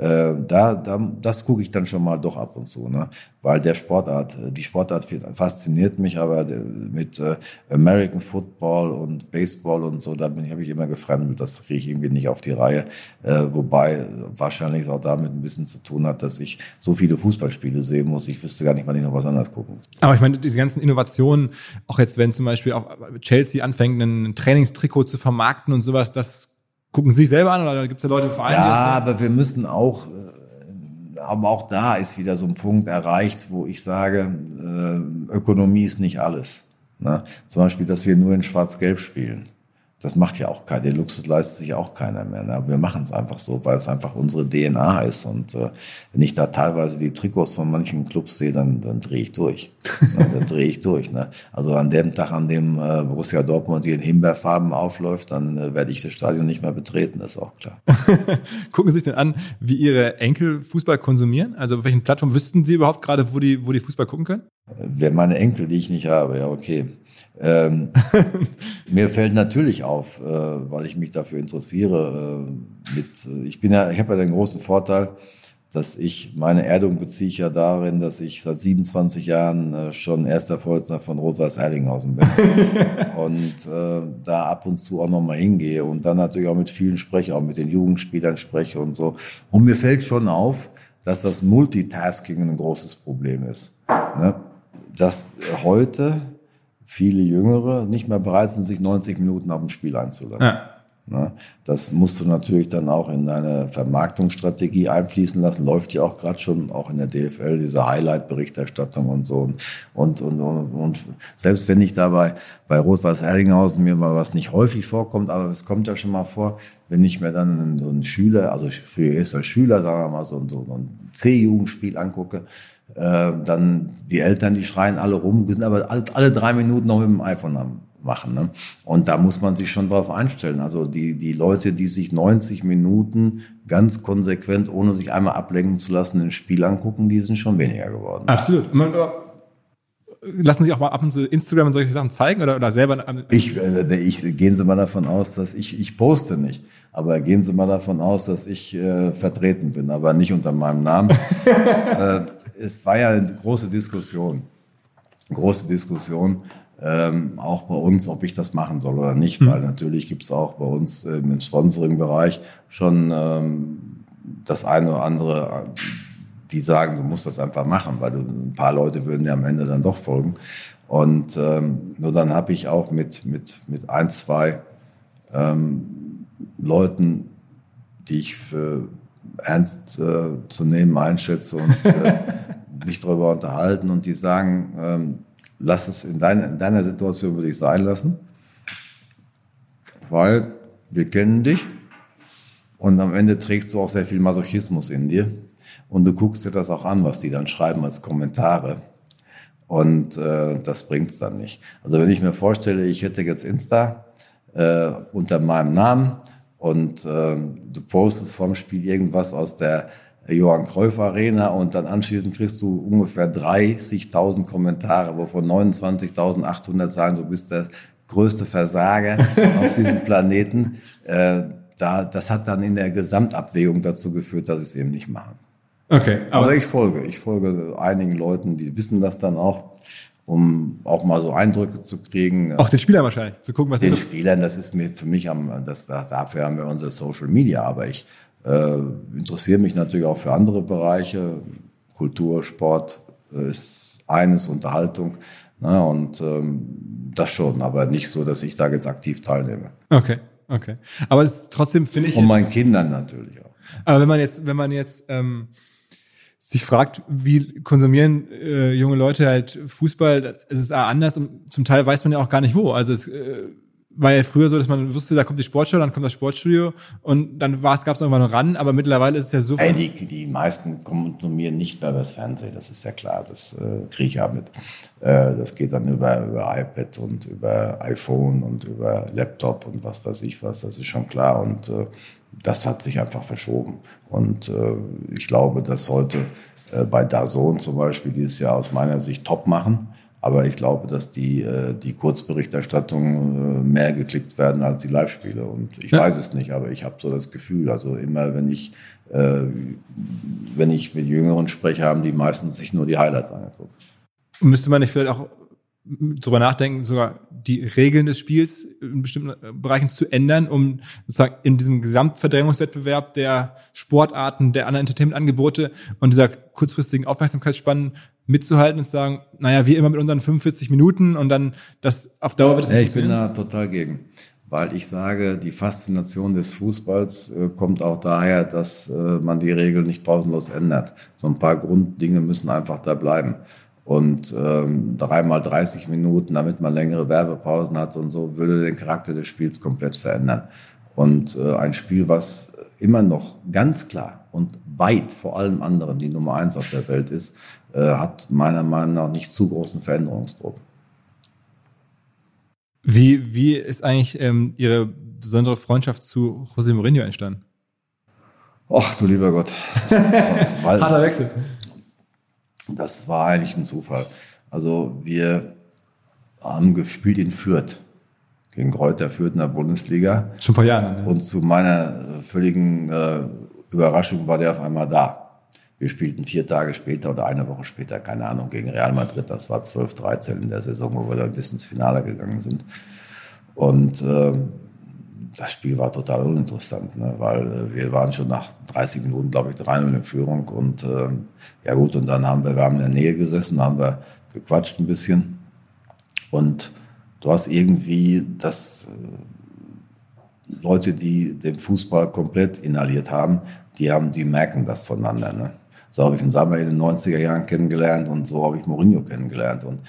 Äh, da, da, das gucke ich dann schon mal doch ab und zu, ne? weil der Sportart, äh, die Sportart fasziniert mich, aber äh, mit American Football und Baseball und so, da habe ich immer gefremdelt, das kriege ich irgendwie nicht auf die Reihe, wobei wahrscheinlich auch damit ein bisschen zu tun hat, dass ich so viele Fußballspiele sehen muss, ich wüsste gar nicht, wann ich noch was anderes gucken muss. Aber ich meine, diese ganzen Innovationen, auch jetzt, wenn zum Beispiel auch Chelsea anfängt, ein Trainingstrikot zu vermarkten und sowas, das gucken Sie sich selber an oder gibt es da Leute im Verein? Ja, aber wir müssen auch, äh, aber auch da ist wieder so ein Punkt erreicht, wo ich sage, äh, Ökonomie ist nicht alles. Ne? Zum Beispiel, dass wir nur in Schwarz-Gelb spielen. Das macht ja auch keiner, den Luxus leistet sich auch keiner mehr. Ne? Aber wir machen es einfach so, weil es einfach unsere DNA ist. Und äh, wenn ich da teilweise die Trikots von manchen Clubs sehe, dann, dann drehe ich durch. ne? Dann drehe ich durch. Ne? Also an dem Tag, an dem äh, Borussia Dortmund hier in Himbeerfarben aufläuft, dann äh, werde ich das Stadion nicht mehr betreten, ist auch klar. Gucken Sie sich denn an, wie Ihre Enkel Fußball konsumieren? Also auf welchen Plattformen wüssten Sie überhaupt gerade, wo die, wo die Fußball gucken können? Wer meine Enkel, die ich nicht habe, ja, okay. Ähm, mir fällt natürlich auf, äh, weil ich mich dafür interessiere. Äh, mit, äh, ich bin ja, ich habe ja den großen Vorteil, dass ich meine Erdung beziehe ich ja darin, dass ich seit 27 Jahren äh, schon erster Vorsitzender von Rot-Weiß Heiligenhausen bin und äh, da ab und zu auch nochmal hingehe und dann natürlich auch mit vielen spreche, auch mit den Jugendspielern spreche und so. Und mir fällt schon auf, dass das Multitasking ein großes Problem ist. Ne? Dass heute viele Jüngere nicht mehr bereit sind, sich 90 Minuten auf ein Spiel einzulassen. Ja. Ne? Das musst du natürlich dann auch in deine Vermarktungsstrategie einfließen lassen. Läuft ja auch gerade schon, auch in der DFL, diese Highlight-Berichterstattung und so. Und, und, und, und, und selbst wenn ich dabei bei Rot-Weiß Erlinghausen mir mal was nicht häufig vorkommt, aber es kommt ja schon mal vor, wenn ich mir dann so einen Schüler, also früher ist er Schüler, sagen wir mal, so, so ein C-Jugendspiel angucke, dann die Eltern, die schreien alle rum, sind aber alle, alle drei Minuten noch mit dem iPhone am machen. Ne? Und da muss man sich schon drauf einstellen. Also die, die Leute, die sich 90 Minuten ganz konsequent, ohne sich einmal ablenken zu lassen, ein Spiel angucken, die sind schon weniger geworden. Absolut. Man, äh, lassen sich auch mal ab und zu Instagram und solche Sachen zeigen oder, oder selber? Ich, äh, ich, gehen Sie mal davon aus, dass ich, ich poste nicht. Aber gehen Sie mal davon aus, dass ich äh, vertreten bin, aber nicht unter meinem Namen. äh, es war ja eine große Diskussion. Große Diskussion ähm, auch bei uns, ob ich das machen soll oder nicht, mhm. weil natürlich gibt es auch bei uns äh, im Sponsoring-Bereich schon ähm, das eine oder andere, die sagen, du musst das einfach machen, weil du, ein paar Leute würden dir am Ende dann doch folgen. Und ähm, nur dann habe ich auch mit, mit, mit ein, zwei ähm, Leuten, die ich für ernst äh, zu nehmen einschätze und äh, mich darüber unterhalten. Und die sagen, ähm, lass es in deiner, in deiner Situation würde ich sein lassen, weil wir kennen dich. Und am Ende trägst du auch sehr viel Masochismus in dir. Und du guckst dir das auch an, was die dann schreiben als Kommentare. Und äh, das bringt's dann nicht. Also wenn ich mir vorstelle, ich hätte jetzt Insta äh, unter meinem Namen und äh, du postest vorm Spiel irgendwas aus der Johann Cruyff Arena und dann anschließend kriegst du ungefähr 30.000 Kommentare, wovon 29.800 sagen, du bist der größte Versager auf diesem Planeten. Äh, da, das hat dann in der Gesamtabwägung dazu geführt, dass ich es eben nicht mache. Okay. Aber, aber ich folge. Ich folge einigen Leuten, die wissen das dann auch, um auch mal so Eindrücke zu kriegen. Auch den Spielern wahrscheinlich, zu gucken, was Den Spielern, das ist mir für mich am, das, dafür haben wir unsere Social Media, aber ich äh, interessiere mich natürlich auch für andere Bereiche. Kultur, Sport äh, ist eines, Unterhaltung. Ne, und ähm, das schon, aber nicht so, dass ich da jetzt aktiv teilnehme. Okay, okay. Aber es, trotzdem finde ich. Und meinen Kindern natürlich auch. Aber wenn man jetzt, wenn man jetzt ähm, sich fragt, wie konsumieren äh, junge Leute halt Fußball, es ist anders und zum Teil weiß man ja auch gar nicht wo. Also es äh, war ja früher so, dass man wusste, da kommt die Sportschau, dann kommt das Sportstudio und dann gab es irgendwann noch ran, aber mittlerweile ist es ja so. Ey, die, die meisten konsumieren nicht mehr das Fernsehen, das ist ja klar, das äh, kriege ich ja mit. Äh, das geht dann über, über iPad und über iPhone und über Laptop und was weiß ich was, das ist schon klar und äh, das hat sich einfach verschoben. Und äh, ich glaube, dass heute äh, bei Dazon zum Beispiel, die es ja aus meiner Sicht top machen, aber ich glaube, dass die, äh, die Kurzberichterstattung äh, mehr geklickt werden als die Live-Spiele. Und ich ja. weiß es nicht, aber ich habe so das Gefühl, also immer wenn ich, äh, wenn ich mit Jüngeren spreche, haben die meistens sich nur die Highlights angeguckt. Müsste man nicht vielleicht auch drüber nachdenken, sogar die Regeln des Spiels in bestimmten Bereichen zu ändern, um sozusagen in diesem Gesamtverdrängungswettbewerb der Sportarten, der anderen Entertainment-Angebote und dieser kurzfristigen Aufmerksamkeitsspannen mitzuhalten und zu sagen, naja, wie immer mit unseren 45 Minuten und dann das auf Dauer wird es nicht Ich bin da total gegen. Weil ich sage, die Faszination des Fußballs äh, kommt auch daher, dass äh, man die Regeln nicht pausenlos ändert. So ein paar Grunddinge müssen einfach da bleiben. Und ähm, dreimal 30 Minuten, damit man längere Werbepausen hat und so, würde den Charakter des Spiels komplett verändern. Und äh, ein Spiel, was immer noch ganz klar und weit vor allem anderen die Nummer eins auf der Welt ist, äh, hat meiner Meinung nach nicht zu großen Veränderungsdruck. Wie, wie ist eigentlich ähm, Ihre besondere Freundschaft zu José Mourinho entstanden? Ach du lieber Gott. Weil, Harter Wechsel. Das war eigentlich ein Zufall. Also wir haben gespielt in Fürth gegen Kräuter Fürth in der Bundesliga. Schon vor Jahren. Ne? Und zu meiner völligen äh, Überraschung war der auf einmal da. Wir spielten vier Tage später oder eine Woche später, keine Ahnung, gegen Real Madrid. Das war 12, 13 in der Saison, wo wir dann bis ins Finale gegangen sind. Und äh, das Spiel war total uninteressant, ne? weil äh, wir waren schon nach 30 Minuten, glaube ich, 3-0 in Führung. Und äh, ja gut, und dann haben wir, wir haben in der Nähe gesessen, haben wir gequatscht ein bisschen. Und du hast irgendwie das, äh, Leute, die den Fußball komplett inhaliert haben, die haben, die merken das voneinander. Ne? So habe ich einen Sammer in den 90er Jahren kennengelernt und so habe ich Mourinho kennengelernt und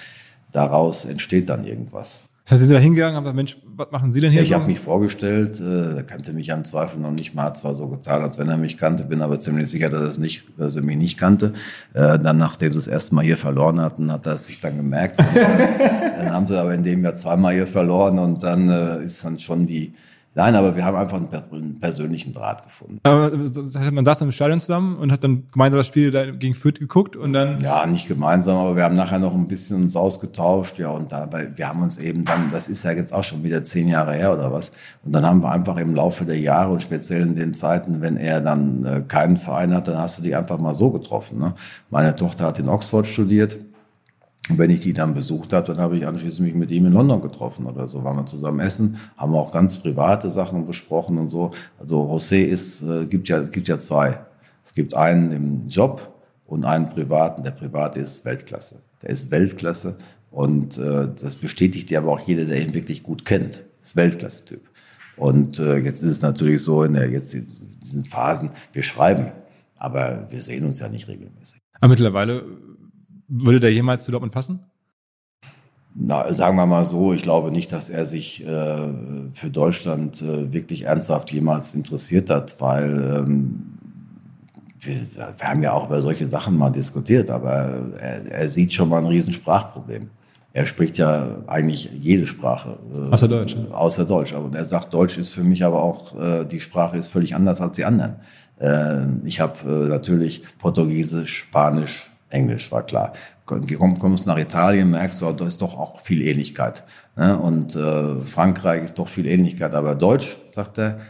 daraus entsteht dann irgendwas. Das heißt, Sie sind da hingegangen, haben gesagt, Mensch, was machen Sie denn hier? Ich habe mich vorgestellt, äh, er kannte mich am Zweifel noch nicht mal, zwar so getan, als wenn er mich kannte, bin aber ziemlich sicher, dass, es nicht, dass er mich nicht kannte. Äh, dann, nachdem sie das erste Mal hier verloren hatten, hat er es sich dann gemerkt. Und, äh, dann haben sie aber in dem Jahr zweimal hier verloren und dann äh, ist dann schon die, Nein, aber wir haben einfach einen, persönlichen Draht gefunden. Aber man saß dann im Stadion zusammen und hat dann gemeinsam das Spiel gegen Fürth geguckt und dann. Ja, nicht gemeinsam, aber wir haben nachher noch ein bisschen uns ausgetauscht, ja, und dabei, wir haben uns eben dann, das ist ja jetzt auch schon wieder zehn Jahre her oder was, und dann haben wir einfach im Laufe der Jahre und speziell in den Zeiten, wenn er dann äh, keinen Verein hat, dann hast du die einfach mal so getroffen. Ne? Meine Tochter hat in Oxford studiert und wenn ich die dann besucht habe, dann habe ich anschließend mich mit ihm in London getroffen oder so. Waren wir zusammen essen, haben auch ganz private Sachen besprochen und so. Also José ist, äh, gibt ja, gibt ja zwei. Es gibt einen im Job und einen privaten. Der private ist Weltklasse. Der ist Weltklasse und äh, das bestätigt dir aber auch jeder, der ihn wirklich gut kennt. ist Weltklasse-Typ. Und äh, jetzt ist es natürlich so in der jetzt in diesen Phasen, wir schreiben, aber wir sehen uns ja nicht regelmäßig. Aber mittlerweile würde der jemals zu Dortmund passen? Na, sagen wir mal so, ich glaube nicht, dass er sich äh, für Deutschland äh, wirklich ernsthaft jemals interessiert hat, weil ähm, wir, wir, haben ja auch über solche Sachen mal diskutiert, aber er, er sieht schon mal ein Riesensprachproblem. Er spricht ja eigentlich jede Sprache. Äh, außer Deutsch. Äh, außer Deutsch. Aber er sagt, Deutsch ist für mich aber auch, äh, die Sprache ist völlig anders als die anderen. Äh, ich habe äh, natürlich Portugiesisch, Spanisch, Englisch, war klar. Kommst nach Italien, merkst du, da ist doch auch viel Ähnlichkeit. Ne? Und äh, Frankreich ist doch viel Ähnlichkeit. Aber Deutsch, sagt er,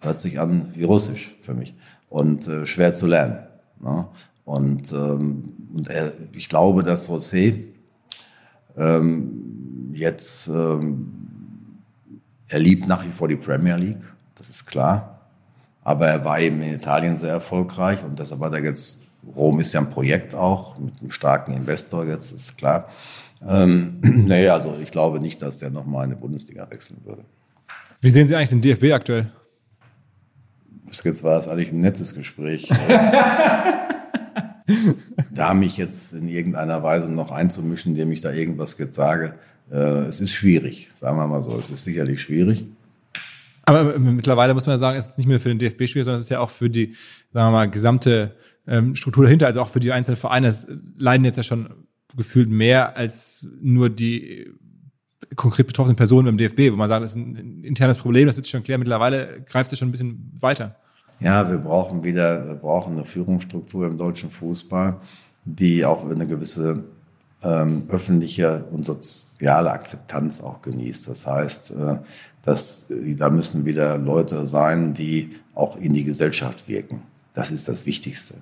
hört sich an wie Russisch für mich. Und äh, schwer zu lernen. Ne? Und, ähm, und er, ich glaube, dass José ähm, jetzt, ähm, er liebt nach wie vor die Premier League, das ist klar. Aber er war eben in Italien sehr erfolgreich und deshalb hat er jetzt Rom ist ja ein Projekt auch mit einem starken Investor jetzt, ist klar. Ähm, naja, also ich glaube nicht, dass der nochmal in die Bundesliga wechseln würde. Wie sehen Sie eigentlich den DFB aktuell? Bis jetzt war es eigentlich ein nettes Gespräch. da mich jetzt in irgendeiner Weise noch einzumischen, indem ich da irgendwas jetzt sage, äh, es ist schwierig, sagen wir mal so, es ist sicherlich schwierig. Aber mittlerweile muss man ja sagen, es ist nicht mehr für den DFB schwierig, sondern es ist ja auch für die, sagen wir mal, gesamte ähm, Struktur dahinter, also auch für die einzelnen Vereine. Es leiden jetzt ja schon gefühlt mehr als nur die konkret betroffenen Personen im DFB, wo man sagt, das ist ein internes Problem, das wird sich schon klären. Mittlerweile greift es schon ein bisschen weiter. Ja, wir brauchen wieder, wir brauchen eine Führungsstruktur im deutschen Fußball, die auch eine gewisse ähm, öffentliche und soziale Akzeptanz auch genießt. Das heißt, äh, dass da müssen wieder Leute sein, die auch in die Gesellschaft wirken. Das ist das Wichtigste.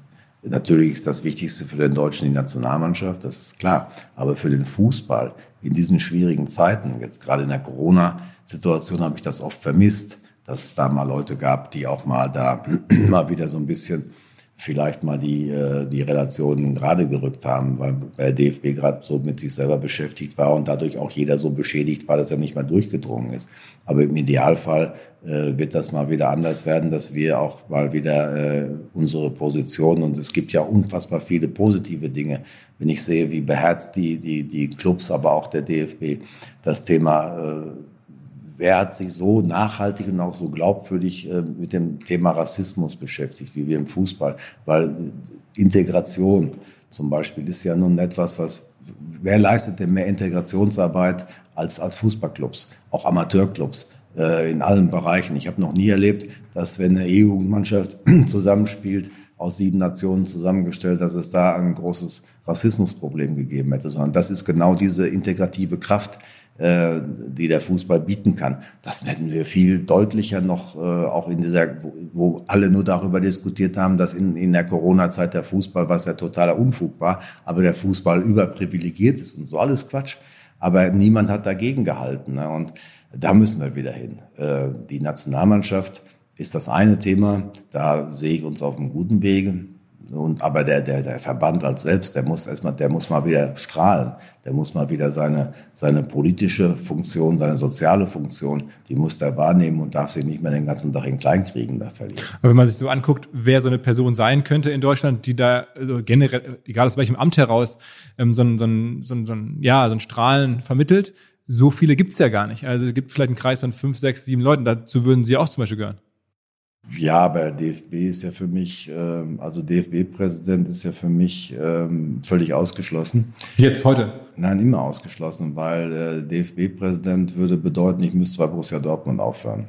Natürlich ist das Wichtigste für den Deutschen die Nationalmannschaft, das ist klar. Aber für den Fußball in diesen schwierigen Zeiten, jetzt gerade in der Corona-Situation habe ich das oft vermisst, dass es da mal Leute gab, die auch mal da mal wieder so ein bisschen vielleicht mal die, äh, die Relationen gerade gerückt haben, weil der DFB gerade so mit sich selber beschäftigt war und dadurch auch jeder so beschädigt war, dass er nicht mal durchgedrungen ist. Aber im Idealfall äh, wird das mal wieder anders werden, dass wir auch mal wieder äh, unsere Position und es gibt ja unfassbar viele positive Dinge. Wenn ich sehe, wie beherzt die, die, die Clubs, aber auch der DFB das Thema äh, wer hat sich so nachhaltig und auch so glaubwürdig äh, mit dem Thema Rassismus beschäftigt, wie wir im Fußball? Weil Integration zum Beispiel ist ja nun etwas, was, wer leistet denn mehr Integrationsarbeit als, als Fußballclubs, auch Amateurclubs? äh, in allen Bereichen. Ich habe noch nie erlebt, dass wenn eine EU-Mannschaft zusammenspielt, aus sieben Nationen zusammengestellt, dass es da ein großes Rassismusproblem gegeben hätte, sondern das ist genau diese integrative Kraft, äh, die der Fußball bieten kann. Das hätten wir viel deutlicher noch, äh, auch in dieser, wo, wo alle nur darüber diskutiert haben, dass in, in der Corona-Zeit der Fußball, was ja totaler Unfug war, aber der Fußball überprivilegiert ist und so alles Quatsch. Aber niemand hat dagegen gehalten. Ne? Und da müssen wir wieder hin. Äh, die Nationalmannschaft ist das eine Thema. Da sehe ich uns auf einem guten Wege. Und, aber der, der, der Verband als selbst, der muss erstmal, der muss mal wieder strahlen. Der muss mal wieder seine, seine politische Funktion, seine soziale Funktion, die muss der wahrnehmen und darf sich nicht mehr den ganzen Tag in Kleinkriegen da verlieren. Aber wenn man sich so anguckt, wer so eine Person sein könnte in Deutschland, die da also generell, egal aus welchem Amt heraus, ähm, so, ein, so, ein, so, ein, so, ein, ja, so ein Strahlen vermittelt, so viele gibt's ja gar nicht. Also es gibt vielleicht einen Kreis von fünf, sechs, sieben Leuten. Dazu würden Sie auch zum Beispiel gehören. Ja, aber DFB ist ja für mich, ähm, also DFB-Präsident ist ja für mich ähm, völlig ausgeschlossen. Jetzt, heute? Nein, immer ausgeschlossen, weil äh, DFB-Präsident würde bedeuten, ich müsste bei Borussia Dortmund aufhören.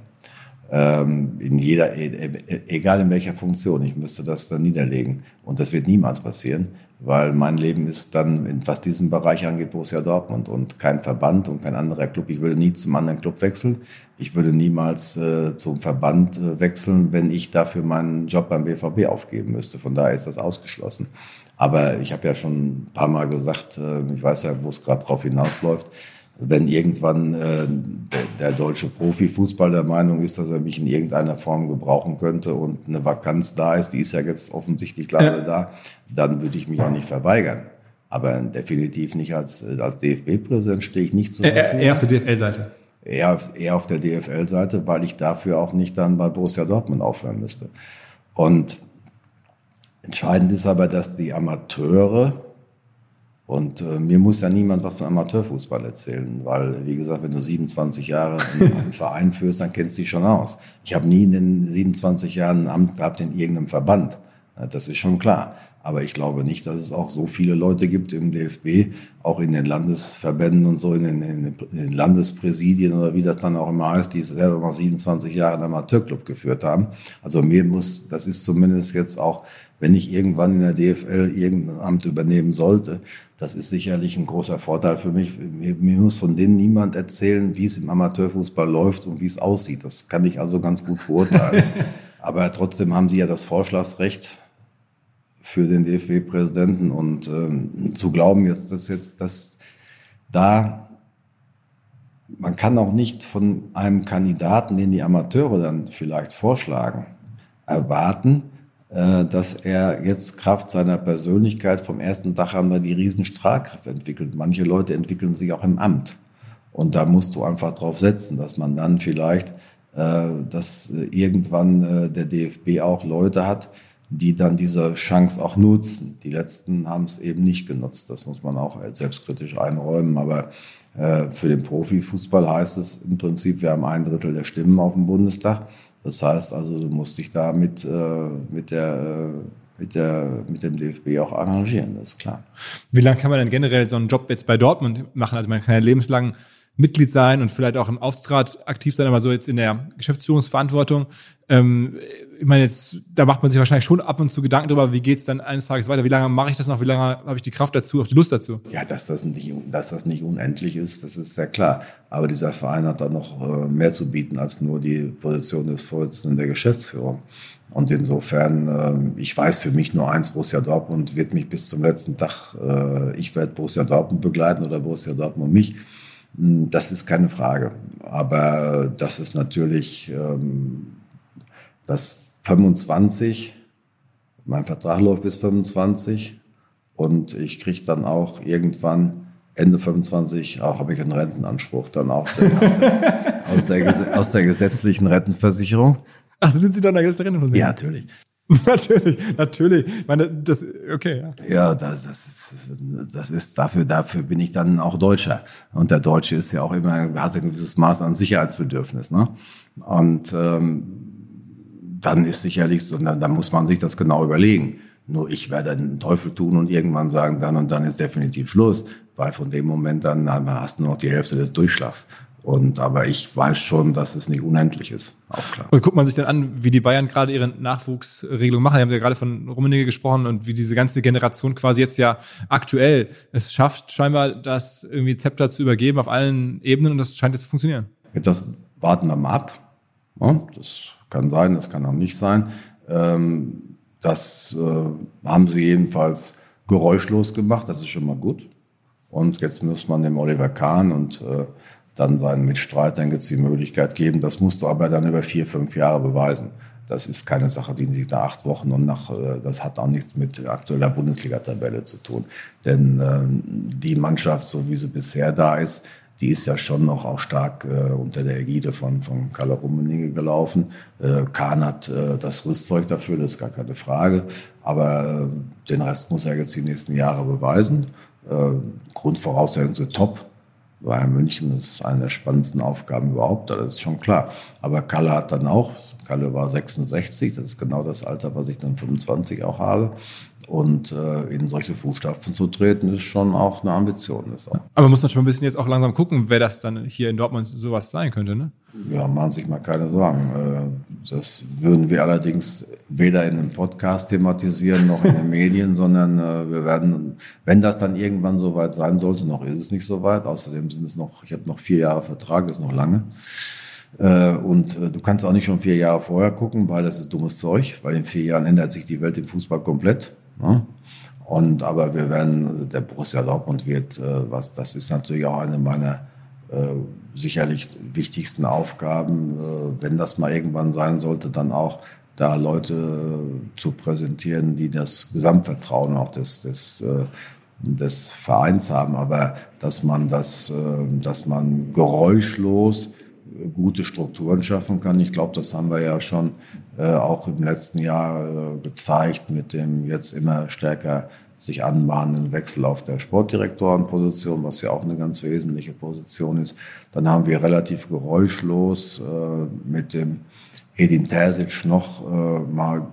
Ähm, in jeder, e, e, egal in welcher Funktion, ich müsste das dann niederlegen. Und das wird niemals passieren, weil mein Leben ist dann, was diesen Bereich angeht, Borussia Dortmund und kein Verband und kein anderer Club. Ich würde nie zum anderen Club wechseln. Ich würde niemals äh, zum Verband äh, wechseln, wenn ich dafür meinen Job beim BVB aufgeben müsste. Von daher ist das ausgeschlossen. Aber ich habe ja schon ein paar Mal gesagt, äh, ich weiß ja, wo es gerade drauf hinausläuft, wenn irgendwann äh, der, der deutsche Profifußball der Meinung ist, dass er mich in irgendeiner Form gebrauchen könnte und eine Vakanz da ist, die ist ja jetzt offensichtlich gerade ja. da, dann würde ich mich auch nicht verweigern. Aber definitiv nicht als, als DFB-Präsident stehe ich nicht zur Verfügung. Eher auf der DFL-Seite. Eher, eher auf der DFL-Seite, weil ich dafür auch nicht dann bei Borussia Dortmund aufhören müsste. Und entscheidend ist aber, dass die Amateure und äh, mir muss ja niemand was von Amateurfußball erzählen, weil, wie gesagt, wenn du 27 Jahre einen Verein führst, dann kennst du dich schon aus. Ich habe nie in den 27 Jahren ein Amt gehabt in irgendeinem Verband. Das ist schon klar. Aber ich glaube nicht, dass es auch so viele Leute gibt im DFB, auch in den Landesverbänden und so, in den, in den Landespräsidien oder wie das dann auch immer heißt, die selber mal 27 Jahre einen Amateurclub geführt haben. Also mir muss, das ist zumindest jetzt auch, wenn ich irgendwann in der DFL irgendein Amt übernehmen sollte, das ist sicherlich ein großer Vorteil für mich. Mir, muss von denen niemand erzählen, wie es im Amateurfußball läuft und wie es aussieht. Das kann ich also ganz gut beurteilen. Aber trotzdem haben sie ja das Vorschlagsrecht für den DFB-Präsidenten und ähm, zu glauben jetzt, dass jetzt dass da man kann auch nicht von einem Kandidaten, den die Amateure dann vielleicht vorschlagen, erwarten, dass er jetzt Kraft seiner Persönlichkeit vom ersten Tag an die riesen Strahlkraft entwickelt. Manche Leute entwickeln sich auch im Amt. Und da musst du einfach drauf setzen, dass man dann vielleicht, äh, dass äh, irgendwann äh, der DFB auch Leute hat, die dann diese Chance auch nutzen. Die letzten haben es eben nicht genutzt. Das muss man auch selbstkritisch einräumen. Aber äh, für den Profifußball heißt es im Prinzip, wir haben ein Drittel der Stimmen auf dem Bundestag. Das heißt also, du musst dich da mit, äh, mit der äh, mit, der, mit dem DFB auch arrangieren, das ist klar. Wie lange kann man denn generell so einen Job jetzt bei Dortmund machen? Also man kann ja lebenslang Mitglied sein und vielleicht auch im Aufsichtsrat aktiv sein, aber so jetzt in der Geschäftsführungsverantwortung. Ähm, ich meine, jetzt, da macht man sich wahrscheinlich schon ab und zu Gedanken darüber, wie geht's dann eines Tages weiter? Wie lange mache ich das noch? Wie lange habe ich die Kraft dazu, auch die Lust dazu? Ja, dass das nicht, dass das nicht unendlich ist, das ist ja klar. Aber dieser Verein hat da noch äh, mehr zu bieten als nur die Position des Vorsitzenden der Geschäftsführung. Und insofern, äh, ich weiß für mich nur eins, Borussia Dortmund wird mich bis zum letzten Tag, äh, ich werde Borussia Dortmund begleiten oder Borussia Dortmund mich. Hm, das ist keine Frage. Aber das ist natürlich ähm, das 25. Mein Vertrag läuft bis 25 und ich kriege dann auch irgendwann Ende 25 auch habe ich einen Rentenanspruch dann auch aus der, aus der, aus der gesetzlichen Rentenversicherung. Ach, sind Sie dann der gesetzlichen Rentenversicherung? Ja, natürlich. natürlich, natürlich. Ich meine, das, okay, ja. Ja, das, das ist, das ist, dafür, dafür bin ich dann auch Deutscher. Und der Deutsche ist ja auch immer, hat ein gewisses Maß an Sicherheitsbedürfnis, ne? Und, ähm, dann ist sicherlich so, dann, muss man sich das genau überlegen. Nur ich werde den Teufel tun und irgendwann sagen, dann und dann ist definitiv Schluss, weil von dem Moment dann hast du noch die Hälfte des Durchschlags. Und aber ich weiß schon, dass es nicht unendlich ist, auch klar. Und guckt man sich dann an, wie die Bayern gerade ihre Nachwuchsregelung machen. Die haben ja gerade von Rummenigge gesprochen und wie diese ganze Generation quasi jetzt ja aktuell es schafft, scheinbar das irgendwie Zepter zu übergeben auf allen Ebenen und das scheint jetzt zu funktionieren. Das warten wir mal ab. Das kann sein, das kann auch nicht sein. Ähm, das äh, haben sie jedenfalls geräuschlos gemacht, das ist schon mal gut. Und jetzt muss man dem Oliver Kahn und äh, dann seinen Mitstreitern jetzt die Möglichkeit geben. Das musst du aber dann über vier, fünf Jahre beweisen. Das ist keine Sache, die sich nach acht Wochen und nach, äh, das hat auch nichts mit aktueller Bundesliga-Tabelle zu tun. Denn ähm, die Mannschaft, so wie sie bisher da ist, die ist ja schon noch auch stark äh, unter der Ägide von, von Kalle Rummenigge gelaufen. Äh, Kahn hat äh, das Rüstzeug dafür, das ist gar keine Frage. Aber äh, den Rest muss er jetzt die nächsten Jahre beweisen. Äh, Grundvoraussetzungen sind top. Bayern München ist eine der spannendsten Aufgaben überhaupt, das ist schon klar. Aber Kalle hat dann auch, Kalle war 66, das ist genau das Alter, was ich dann 25 auch habe. Und äh, in solche Fußstapfen zu treten, ist schon auch eine Ambition. Ist auch. Aber man muss natürlich ein bisschen jetzt auch langsam gucken, wer das dann hier in Dortmund sowas sein könnte, ne? Ja, machen sich mal keine Sorgen. Äh, das würden wir allerdings weder in einem Podcast thematisieren noch in den Medien, sondern äh, wir werden, wenn das dann irgendwann soweit sein sollte, noch ist es nicht soweit. Außerdem sind es noch, ich habe noch vier Jahre Vertrag, das ist noch lange. Äh, und du kannst auch nicht schon vier Jahre vorher gucken, weil das ist dummes Zeug, weil in vier Jahren ändert sich die Welt im Fußball komplett. Ne? Und aber wir werden, der Borussia Dortmund wird, äh, was, das ist natürlich auch eine meiner äh, sicherlich wichtigsten Aufgaben, äh, wenn das mal irgendwann sein sollte, dann auch da Leute äh, zu präsentieren, die das Gesamtvertrauen auch des, des, äh, des Vereins haben, aber dass man das, äh, dass man geräuschlos gute Strukturen schaffen kann. Ich glaube, das haben wir ja schon äh, auch im letzten Jahr äh, gezeigt mit dem jetzt immer stärker sich anbahnenden Wechsel auf der Sportdirektorenposition, was ja auch eine ganz wesentliche Position ist. Dann haben wir relativ geräuschlos äh, mit dem Edin Terzic noch äh, mal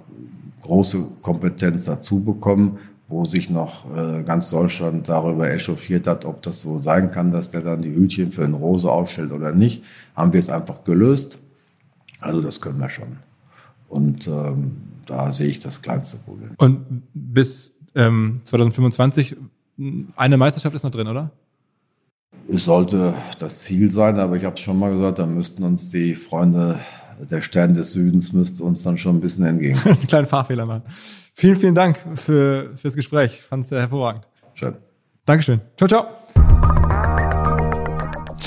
große Kompetenz dazu bekommen, wo sich noch äh, ganz Deutschland darüber echauffiert hat, ob das so sein kann, dass der dann die Hütchen für einen Rose aufstellt oder nicht, haben wir es einfach gelöst. Also das können wir schon. Und ähm, da sehe ich das kleinste Problem. Und bis ähm, 2025 eine Meisterschaft ist noch drin, oder? Es sollte das Ziel sein, aber ich habe es schon mal gesagt, da müssten uns die Freunde der Stern des Südens müsste uns dann schon ein bisschen entgegen. Einen kleinen Fahrfehler machen. Vielen, vielen Dank für, fürs Gespräch. Fand es sehr hervorragend. Schön. Dankeschön. Ciao, ciao.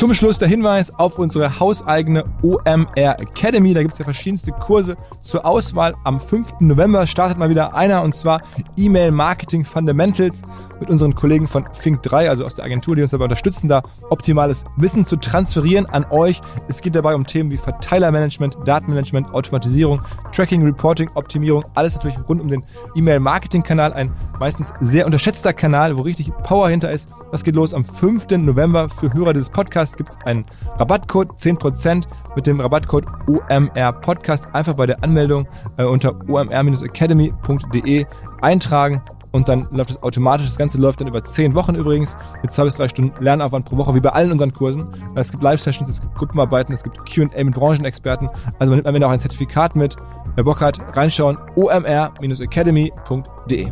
Zum Schluss der Hinweis auf unsere hauseigene OMR Academy. Da gibt es ja verschiedenste Kurse zur Auswahl. Am 5. November startet mal wieder einer und zwar E-Mail Marketing Fundamentals mit unseren Kollegen von Fink3, also aus der Agentur, die uns dabei unterstützen, da optimales Wissen zu transferieren an euch. Es geht dabei um Themen wie Verteilermanagement, Datenmanagement, Automatisierung, Tracking, Reporting, Optimierung, alles natürlich rund um den E-Mail Marketing Kanal, ein meistens sehr unterschätzter Kanal, wo richtig Power hinter ist. Das geht los am 5. November für Hörer dieses Podcasts Gibt es einen Rabattcode, 10% mit dem Rabattcode OMR Podcast. Einfach bei der Anmeldung äh, unter omr-academy.de eintragen und dann läuft es automatisch. Das Ganze läuft dann über 10 Wochen übrigens mit zwei bis drei Stunden Lernaufwand pro Woche, wie bei allen unseren Kursen. Es gibt Live-Sessions, es gibt Gruppenarbeiten, es gibt Q&A mit Branchenexperten. Also man nimmt am Ende auch ein Zertifikat mit. Wer Bock hat, reinschauen, omr-academy.de.